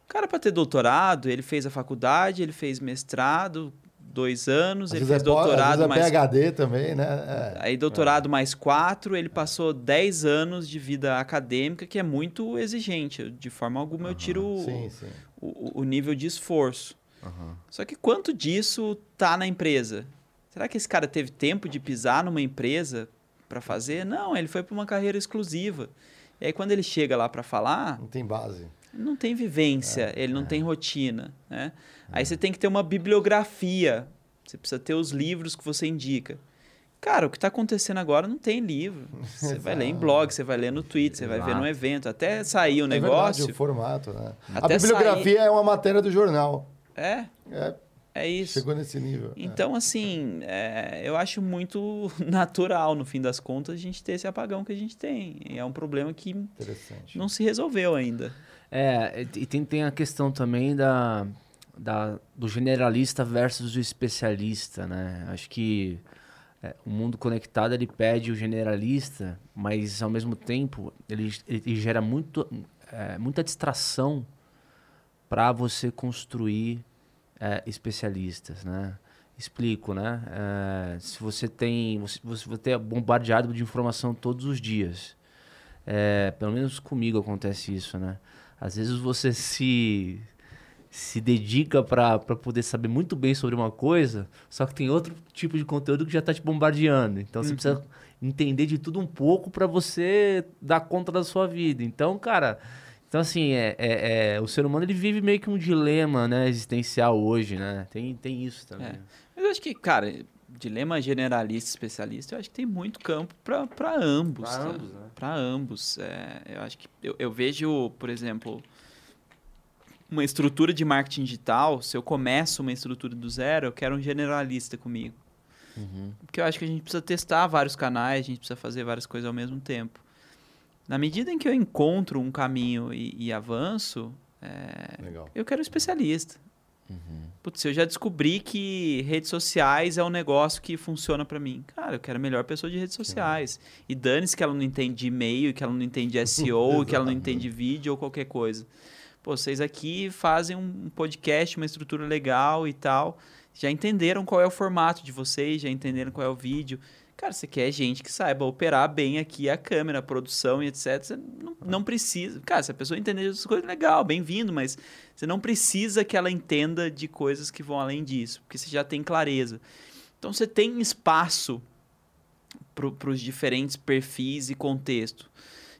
O cara, para ter doutorado, ele fez a faculdade, ele fez mestrado, dois anos, Às ele vezes fez é, doutorado é mais PHD também, né? É. Aí doutorado mais quatro, ele passou 10 anos de vida acadêmica, que é muito exigente. De forma alguma eu tiro o- Sim, sim. o, o nível de esforço. Aham. Só que quanto disso tá na empresa? Será que esse cara teve tempo de pisar numa empresa para fazer? Não, ele foi para uma carreira exclusiva. E aí quando ele chega lá para falar, Não tem base. não tem vivência, ele não tem rotina, né? Aí você tem que ter uma bibliografia. Você precisa ter os livros que você indica. Cara, o que está acontecendo agora não tem livro. Você vai ler em blog, você vai ler no Twitter, você vai ver no evento. Até sair o É negócio. verdade, o formato, né? A bibliografia é uma matéria do jornal. É, É, é isso. chegou nesse nível. é. Então, assim, é, eu acho muito natural, no fim das contas, a gente ter esse apagão que a gente tem. E é um problema que Interessante. não se resolveu ainda. É, e tem, tem a questão também da, da, do generalista versus o especialista, né? Acho que é, o mundo conectado ele pede o generalista, mas ao mesmo tempo ele, ele gera muito, é, muita distração para você construir é, especialistas, né? Explico, né? É, se você tem, você, você vai ter bombardeado de informação todos os dias. É, pelo menos comigo acontece isso, né? Às vezes você se se dedica para poder saber muito bem sobre uma coisa, só que tem outro tipo de conteúdo que já tá te bombardeando. Então você precisa entender de tudo um pouco para você dar conta da sua vida. Então, cara, então assim, é, é- é- o ser humano ele vive meio que um dilema, né, existencial hoje, né? Tem, tem isso também. É. Mas eu acho que, cara, dilema generalista especialista, eu acho que tem muito campo para ambos. Pra tá? ambos, né? Pra ambos. É, eu acho que eu, eu vejo, por exemplo, uma estrutura de marketing digital. Se eu começo uma estrutura do zero, eu quero um generalista comigo. Uhum. Porque eu acho que a gente precisa testar vários canais, a gente precisa fazer várias coisas ao mesmo tempo. Na medida em que eu encontro um caminho e, e avanço, é, eu quero um especialista. Uhum. Putz, eu já descobri que redes sociais é um negócio que funciona pra mim. Cara, eu quero a melhor pessoa de redes sociais. E dane-se que ela não entende de e-mail, que ela não entende de SEO, que ela não entende de vídeo ou qualquer coisa. Pô, vocês aqui fazem um podcast, uma estrutura legal e tal. Já entenderam qual é o formato de vocês, já entenderam qual é o vídeo. Cara, você quer gente que saiba operar bem aqui a câmera, a produção e etc. Você não, não precisa. Cara, se a pessoa entender essas coisas, legal, bem-vindo, mas você não precisa que ela entenda de coisas que vão além disso, porque você já tem clareza. Então você tem espaço para os diferentes perfis e contexto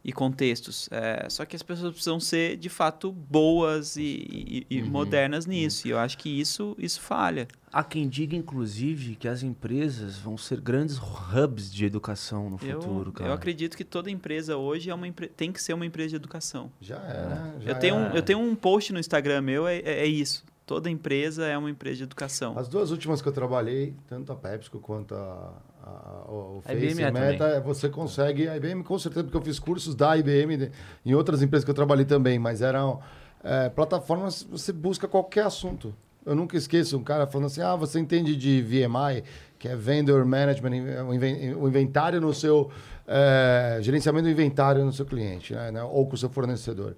e contextos. É, só que as pessoas precisam ser de fato boas e, e- e modernas nisso. E eu acho que isso isso falha. Há quem diga, inclusive, que as empresas vão ser grandes hubs de educação no Eu, futuro, cara. eu acredito que toda empresa hoje é uma tem que ser uma empresa de educação. Já é, né? Já Eu tenho, um, é. eu tenho um post no Instagram meu, é, é é isso. Toda empresa é uma empresa de educação. As duas últimas que eu trabalhei, tanto a PepsiCo quanto a, a- o IBM Face Meta, é, você consegue... A IBM, com certeza, porque eu fiz cursos da IBM em outras empresas que eu trabalhei também, mas eram é, plataformas, você busca qualquer assunto. Eu nunca esqueço um cara falando assim, ah, você entende de VMI, que é Vendor Management, o inven- o inventário no seu... é, gerenciamento do inventário no seu cliente, né, né, ou com o seu fornecedor.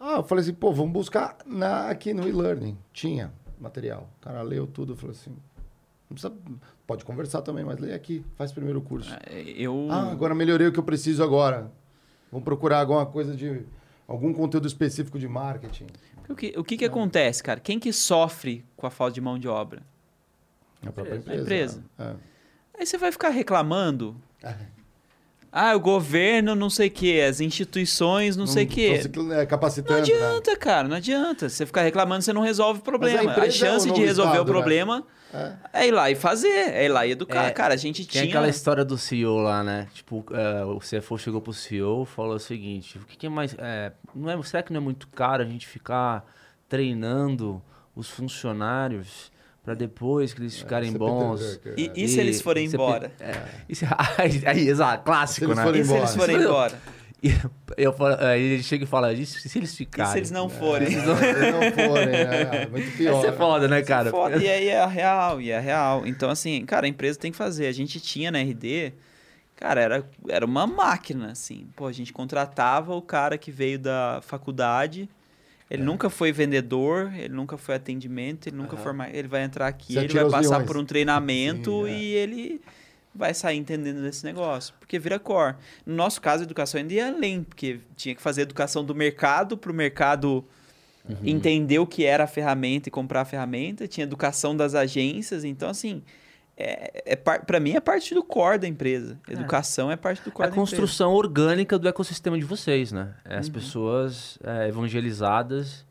Ah, eu falei assim, pô, vamos buscar na, aqui no e-learning. Tinha material. O cara leu tudo, falou assim, não precisa, pode conversar também, mas lê aqui, faz primeiro o curso. É, Eu Ah, agora melhorei o que eu preciso agora. Vamos procurar alguma coisa de algum conteúdo específico de marketing. O que, o que, que acontece, cara? Quem que sofre com a falta de mão de obra? A própria A empresa. empresa. É. Aí você vai ficar reclamando. Ah, o governo, não sei o quê, as instituições, não, sei o quê. é, capacitando. Não né? adianta, cara, não adianta. Você ficar reclamando, você não resolve o problema. A, empresa é chance o de novo resolver Estado, o né? problema É. é ir lá e fazer, é ir lá e educar. É, cara, a gente Tem tinha. aquela história do CEO lá, né? Tipo, é, o CFO chegou pro CEO e falou o seguinte: o que, que é mais. é, não é, será que não é muito caro a gente ficar treinando os funcionários para depois que eles ficarem CPT bons? E, é. e se eles forem embora? É, isso, aí, aí, exato, clássico, Se eles né? E se eles forem embora? E eu falo, aí ele chega e fala: e se se eles E ficarem? se eles não forem? Se não forem, né? Muito pior. Essa é foda, né, cara? Foda, e aí é real, e é real. Então, assim, cara, a empresa tem que fazer. A gente tinha na RD, cara, era, era uma máquina, assim. Pô, a gente contratava o cara que veio da faculdade. Ele É. nunca foi vendedor, ele nunca foi atendimento, ele nunca foi mais. Ele vai entrar aqui, Você ele vai passar leões. por um treinamento Sim, é. e ele vai sair entendendo desse negócio. Porque vira core. No nosso caso, a educação ainda ia além, porque tinha que fazer educação do mercado para o mercado Uhum. entender o que era a ferramenta e comprar a ferramenta, tinha educação das agências, então assim, é, é par- pra mim é parte do core da empresa. Educação é parte do É core a da construção orgânica do ecossistema de vocês, né? É Uhum. as pessoas é, evangelizadas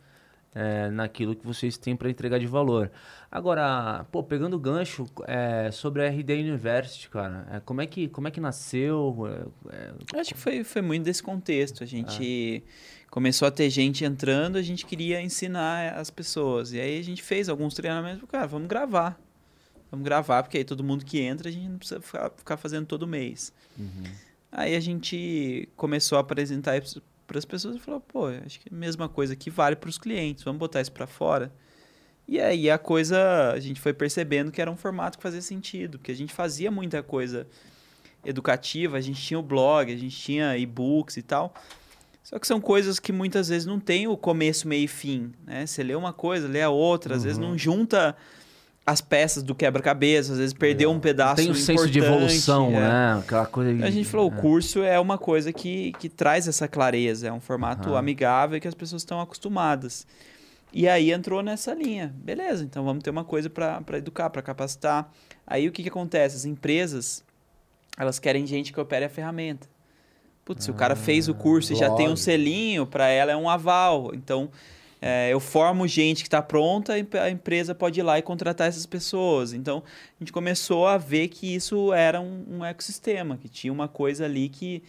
é, naquilo que vocês têm para entregar de valor. Agora, pô, pegando o gancho é, sobre a RD University, cara, é, como, é que, como é que nasceu? É, é, empresa. Acho que foi, foi muito desse contexto. A gente Ah. começou a ter gente entrando, a gente queria ensinar as pessoas. E aí a gente fez alguns treinamentos, cara, vamos gravar. Vamos gravar, porque aí todo mundo que entra, a gente não precisa ficar, ficar fazendo todo mês. Uhum. Aí a gente começou a apresentar para as pessoas e falou, pô, acho que a mesma coisa que vale para os clientes, vamos botar isso para fora. E aí a coisa, a gente foi percebendo que era um formato que fazia sentido, porque a gente fazia muita coisa educativa, a gente tinha o blog, a gente tinha e-books e tal. Só que são coisas que muitas vezes não tem o começo, meio e fim, né? Você lê uma coisa, lê a outra, às vezes Uhum. não junta as peças do quebra-cabeça, às vezes perdeu um pedaço tem um senso de evolução, é. né? Aquela coisa de, A gente falou, é. o curso é uma coisa que, que traz essa clareza, é um formato Aham. amigável que as pessoas estão acostumadas. E aí entrou nessa linha. Beleza, então vamos ter uma coisa para educar, para capacitar. Aí o que, que acontece? As empresas, elas querem gente que opere a ferramenta. Putz, se o cara fez o curso e já tem um selinho, para ela é um aval. Então, é, eu formo gente que está pronta, a em- a empresa pode ir lá e contratar essas pessoas. Então, a gente começou a ver que isso era um, um ecossistema, que tinha uma coisa ali que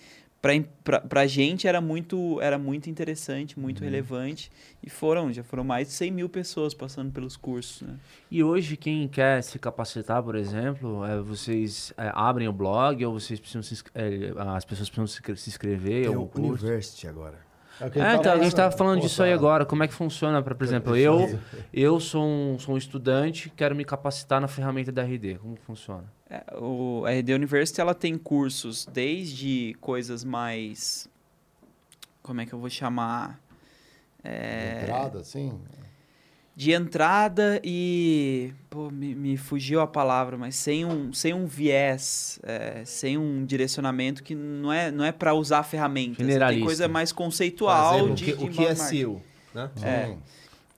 para a gente era muito, era muito interessante, muito relevante. E foram, já foram mais de 100 mil pessoas passando pelos cursos. Né? E hoje, quem quer se capacitar, por exemplo, é, vocês é, abrem o blog ou vocês precisam se, é, as pessoas precisam se se inscrever em Tem o curso? University agora. É, É, então, a gente falando. tava falando Pô, disso aí agora. Como é que funciona? Pra, por exemplo, eu, eu sou um, sou um estudante, quero me capacitar na ferramenta da RD. Como funciona? É, o, a RD University ela tem cursos desde coisas mais. Como é que eu vou chamar? É, Entrada, assim. De entrada e. Pô, me, me fugiu a palavra, mas sem um, sem um viés, é, sem um direcionamento que não é, não é para usar ferramentas. Tem coisa mais conceitual Fazer o de, que, de o que é. SEO, né? É. Sim.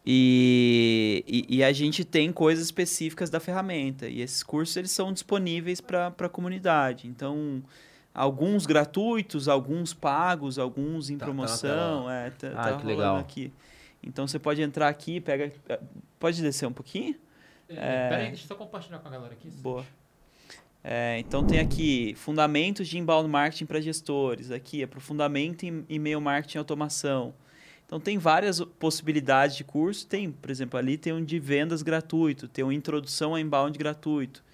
E, e, e a gente tem coisas específicas da ferramenta. E esses cursos eles são disponíveis para a comunidade. Então, alguns gratuitos, alguns pagos, alguns em Tá- tá promoção. é, tá, Ah, tá que rolando legal. aqui. Então você pode entrar aqui, pega. Pode descer um pouquinho? É, Pera aí, deixa eu só compartilhar com a galera aqui. Boa. É, então tem aqui fundamentos de inbound marketing para gestores, aqui aprofundamento em e-mail marketing e automação. Então tem várias possibilidades de curso. Tem, por exemplo, ali tem um de vendas gratuito, tem um introdução a inbound gratuito.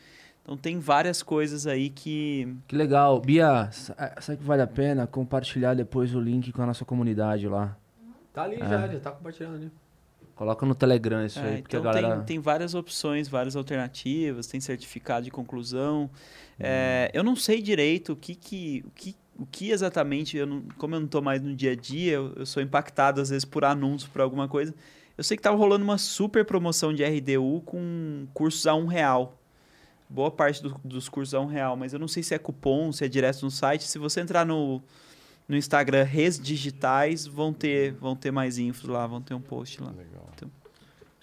Então tem várias coisas aí que Que legal. Bia, eh, sabe que vale a pena compartilhar depois o link com a nossa comunidade lá? Tá ali já, já tá compartilhando ali. Coloca no Telegram isso É, aí, porque então a galera... tem, tem várias opções, várias alternativas, tem certificado de conclusão. É, eu não sei direito o que, que, o que, o que exatamente, eu não- como eu não estou mais no dia a dia, eu, eu sou impactado às vezes por anúncio, por alguma coisa. Eu sei que estava rolando uma super promoção de RDU com cursos a um real. Boa parte do- dos cursos a um real, mas eu não sei se é cupom, se é direto no site. Se você entrar no, no Instagram Res Digitais, vão ter, vão ter mais infos lá, vão ter um post lá. Legal.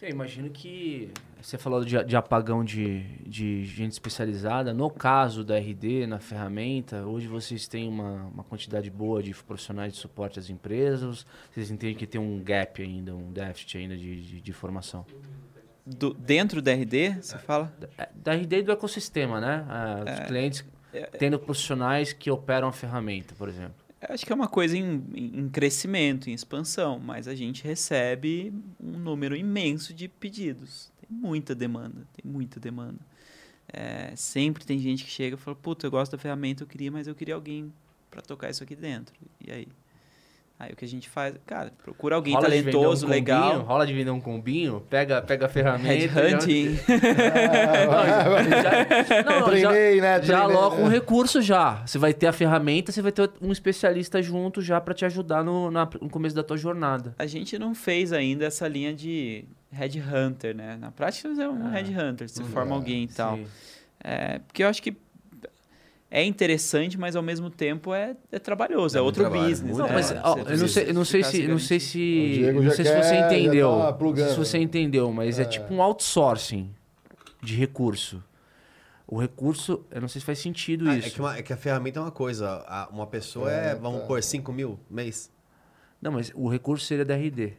Eu imagino que você falou de, de apagão de, de gente especializada. No caso da RD, na ferramenta, hoje vocês têm uma, uma quantidade boa de profissionais de suporte às empresas. Vocês entendem que tem um gap ainda, um déficit ainda de, de, de formação? Do- dentro da RD, você fala? É, Da RD e do ecossistema, né? Ah, Os É. clientes tendo profissionais que operam a ferramenta, por exemplo. Acho que é uma coisa em, em em crescimento, em expansão, mas a gente recebe um número imenso de pedidos. Tem muita demanda, tem muita demanda. É, sempre tem gente que chega e fala, puta, eu gosto da ferramenta, eu queria, mas eu queria alguém para tocar isso aqui dentro. E aí? Aí o que a gente faz, cara, procura alguém Rola de vender um talentoso, combinho, legal. rola de vender um combinho, pega, pega a ferramenta. Headhunting. já, não, não, Treinei, já, né? já Treinei, aloca um né? recurso já. Você vai ter a ferramenta, você vai ter um especialista junto já para te ajudar no, na- no começo da tua jornada. A gente não fez ainda essa linha de headhunter, né? Na prática é um Ah. headhunter, você Uhum. forma alguém e tal. Sim. É, porque eu acho que é interessante, mas ao mesmo tempo é, é trabalhoso, é muito outro trabalho, business. muito né? Não, mas ó, Você eu não sei, eu não sei se, não sei se, não sei se você entendeu, tá não sei plugando. se você entendeu, mas é. É. tipo um outsourcing de recurso. O recurso, eu não sei se faz sentido Ah, isso. é, que uma- é que a ferramenta é uma coisa. a- uma pessoa é, É, vamos tá. pôr, 5 mil mês. Não, mas o recurso seria da RD.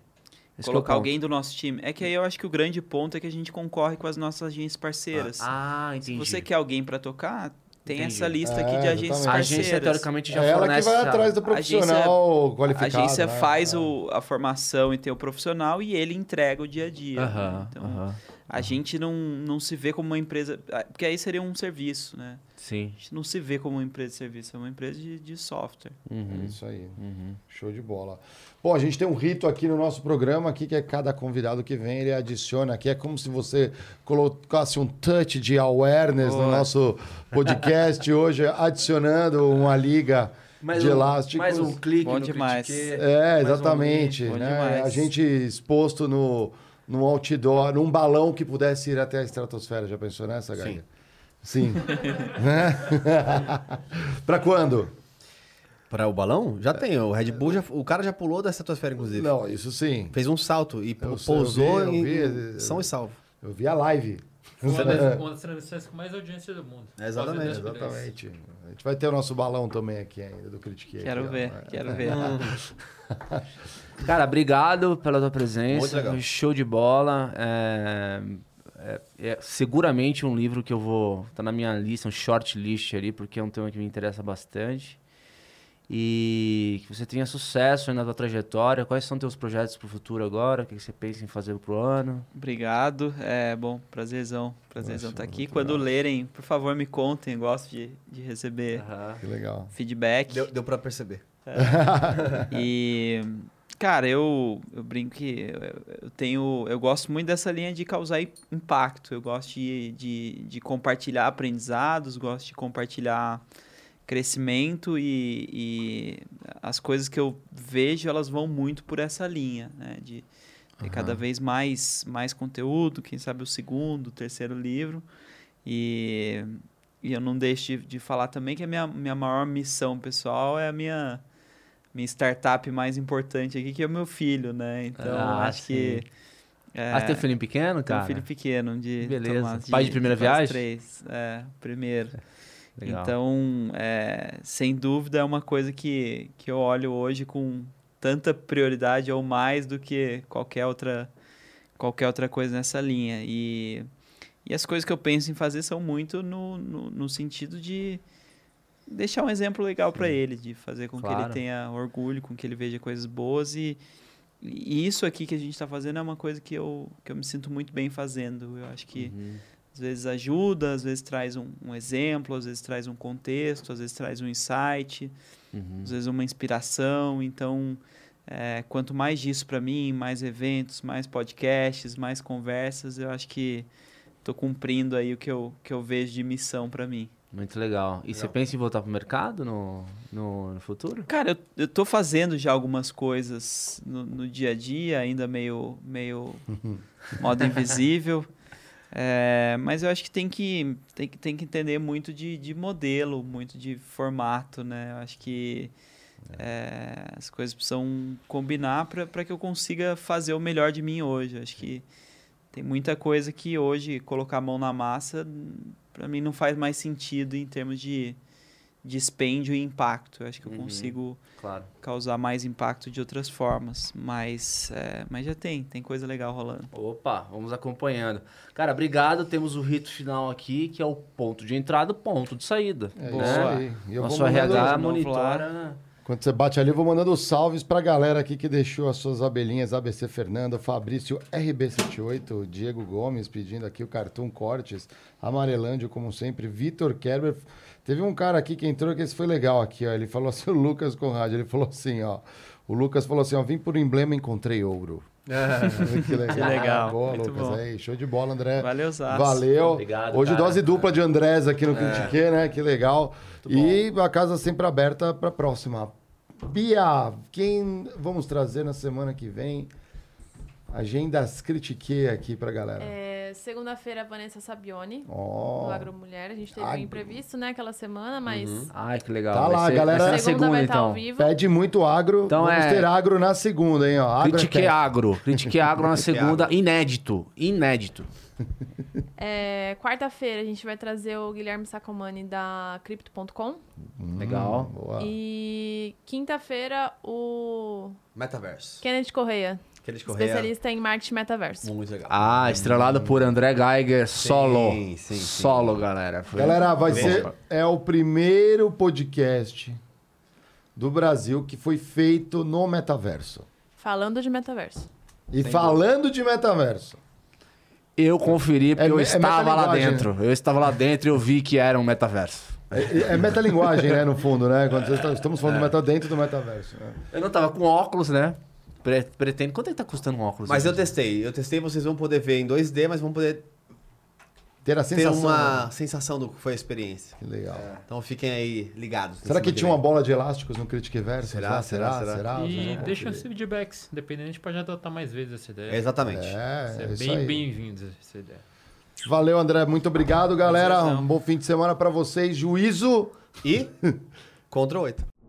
Esse é Colocar alguém do nosso time. É que aí eu acho que o grande ponto é que a gente concorre com as nossas agências parceiras. Ah, Se entendi. você quer alguém para tocar, tem Entendi. essa lista É, aqui de agências exatamente. a parceiras. agência teoricamente já É ela que fornece vai essa- atrás do A agência- profissional A qualificado. agência né? faz É. o, a formação e tem o profissional e ele entrega o dia a dia. Aham, Então, aham. A gente não, não se vê como uma empresa. ah, Porque aí seria um serviço, né? Sim. A gente não se vê como uma empresa de serviço, é uma empresa de, de software. É Uhum, isso aí. uhum. Show de bola. Bom, a gente tem um rito aqui no nosso programa aqui que é cada convidado que vem, ele adiciona aqui. É como se você colocasse um touch de awareness no Boa. nosso podcast hoje, adicionando uma liga Mais de um- elásticos. Mais um clique Bom no demais. Critique. É, Mais um exatamente. bom né? demais. A gente exposto no, num outdoor, num balão que pudesse ir até a estratosfera. Já pensou nessa, Gaga? Sim. Né? Pra quando? Para o balão? Já tem. O Red Bull, já, o cara já pulou da estratosfera, inclusive. Não, isso sim. Fez um salto e Eu sei, eu pousou vi, eu em vi. São e Salvo. Eu vi a live. Foi uma das, uma das transmissões com mais audiência do mundo. É, exatamente, Quase 10 milhões. Exatamente. A gente vai ter o nosso balão também aqui ainda, do Critique. Quero aqui, ó. ver, quero ver. Cara, obrigado pela tua presença. Muito legal. Foi Show de bola. É, é- é seguramente um livro que eu vou. Tá na minha lista, um short list ali, porque é um tema que me interessa bastante. E que você tenha sucesso aí na tua trajetória. Quais são teus projetos pro futuro agora? O que você pensa em fazer pro ano? Obrigado. É bom, prazerzão. Prazerzão estar aqui. muito Quando legal. lerem, por favor, me contem. Gosto de, de receber Que legal. feedback. Deu, deu pra perceber. E, cara, eu, eu brinco que eu, tenho. Eu gosto muito dessa linha de causar impacto. Eu gosto de, de, de compartilhar aprendizados, gosto de compartilhar crescimento e, e as coisas que eu vejo, elas vão muito por essa linha, né? De ter cada vez mais, mais conteúdo, quem sabe o segundo, o terceiro livro. E, e eu não deixo de, de falar também que a minha, minha maior missão pessoal é a minha minha startup mais importante aqui, que é o meu filho, né? Então, Ah, acho que... É, ah, você tem um filho pequeno, cara? um filho pequeno de... Beleza. Tomás, Pai de primeira quase viagem? Três, é, primeiro. Legal. Então, é, sem dúvida, é uma coisa que, que eu olho hoje com tanta prioridade ou mais do que qualquer outra, qualquer outra coisa nessa linha. E, e as coisas que eu penso em fazer são muito no, no, no sentido de deixar um exemplo legal para ele, de fazer com que Claro. ele tenha orgulho, com que ele veja coisas boas e, e isso aqui que a gente está fazendo é uma coisa que eu, que eu me sinto muito bem fazendo. Eu acho que Uhum. às vezes ajuda, às vezes traz um, um exemplo, às vezes traz um contexto, às vezes traz um insight, Uhum. às vezes uma inspiração. Então, é, quanto mais disso para mim, mais eventos, mais podcasts, mais conversas, eu acho que estou cumprindo aí o que eu, que eu vejo de missão para mim. Muito legal. E você Legal. pensa em voltar pro mercado no, no, no futuro? Cara, eu, eu tô fazendo já algumas coisas no, no dia a dia, ainda meio, meio modo invisível. É, mas eu acho que tem que, tem que, tem que entender muito de, de modelo, muito de formato, né? Eu acho que é, as coisas precisam combinar para que eu consiga fazer o melhor de mim hoje. Eu acho que tem muita coisa que hoje colocar a mão na massa, para mim não faz mais sentido em termos de dispêndio e impacto. Eu acho que eu Uhum. consigo Claro. causar mais impacto de outras formas, mas, é, mas já tem, tem coisa legal rolando. Opa, vamos acompanhando. Cara, obrigado. Temos o rito final aqui, que é o ponto de entrada, ponto de saída. É né? isso aí. Eu Nosso RH monitora. Quando você bate ali, eu vou mandando salves pra galera aqui que deixou as suas abelhinhas, ABC Fernando, Fabrício RB78, o Diego Gomes pedindo aqui o Cartoon Cortes, Amarelândio, como sempre, Vitor Kerber. Teve um cara aqui que entrou que esse foi legal aqui, ó. Ele falou assim, o Lucas Conrad, ele falou assim, ó. O Lucas falou assim, ó, vim por emblema, encontrei ouro. que legal. Que legal, Boa, muito Lucas. bom. Aí, show de bola, André. Valeu, Zaz. Valeu. Obrigado, Hoje cara. dose dupla de Andrés aqui no Critique, né? Que legal. E a casa sempre aberta para próxima. Bia, quem vamos trazer na semana que vem? Agendas Critique aqui pra galera. É, Segunda-feira, Vanessa Sabione, Ó. do Agro Mulher. A gente teve Agro. um imprevisto, né, aquela semana, mas Ai, que legal. Tá Vai lá, ser- galera. segunda, na vai ao então. vivo. Pede muito agro. Então vamos é- ter agro na segunda, hein? Ó. Critique Agrocast. agro. Critique agro na segunda. Inédito. Inédito. É, quarta-feira a gente vai trazer o Guilherme Sacomani da Crypto.com. Legal. Boa. E quinta-feira o Metaverso. Kenneth Correia, Aqueles Correia. especialista em marketing metaverso. Muito legal. Ah, estrelado por André Geiger, solo. sim, sim. Solo, galera. Foi- Galera, vai Bem. ser. É o primeiro podcast do Brasil que foi feito no metaverso. Falando de metaverso. E falando de metaverso. Eu conferi porque É eu é estava lá metalinguagem, dentro. Eu estava lá dentro e eu vi que era um metaverso. É, é metalinguagem, né, no fundo, né? Quando estamos falando do meta dentro do metaverso. né? Eu não tava com óculos, né? Pre- Pretendo. Quanto é que tá custando um óculos? Mas eu testei. Eu testei, vocês vão poder ver em 2D, mas vão poder Ter a ter sensação. uma né? sensação do que foi a experiência. Que legal. Então fiquem aí ligados. Será que tinha uma bola de elásticos no Critic Verso? Será? Será? Será? Será? Será? E vão deixa os feedbacks. Dependendo, a gente pode adotar mais vezes essa ideia. Exatamente. É, Isso é é bem aí. bem-vindos essa ideia. Valeu, André. Muito obrigado, galera. Um bom fim de semana pra vocês. Juízo. E Ctrl 8.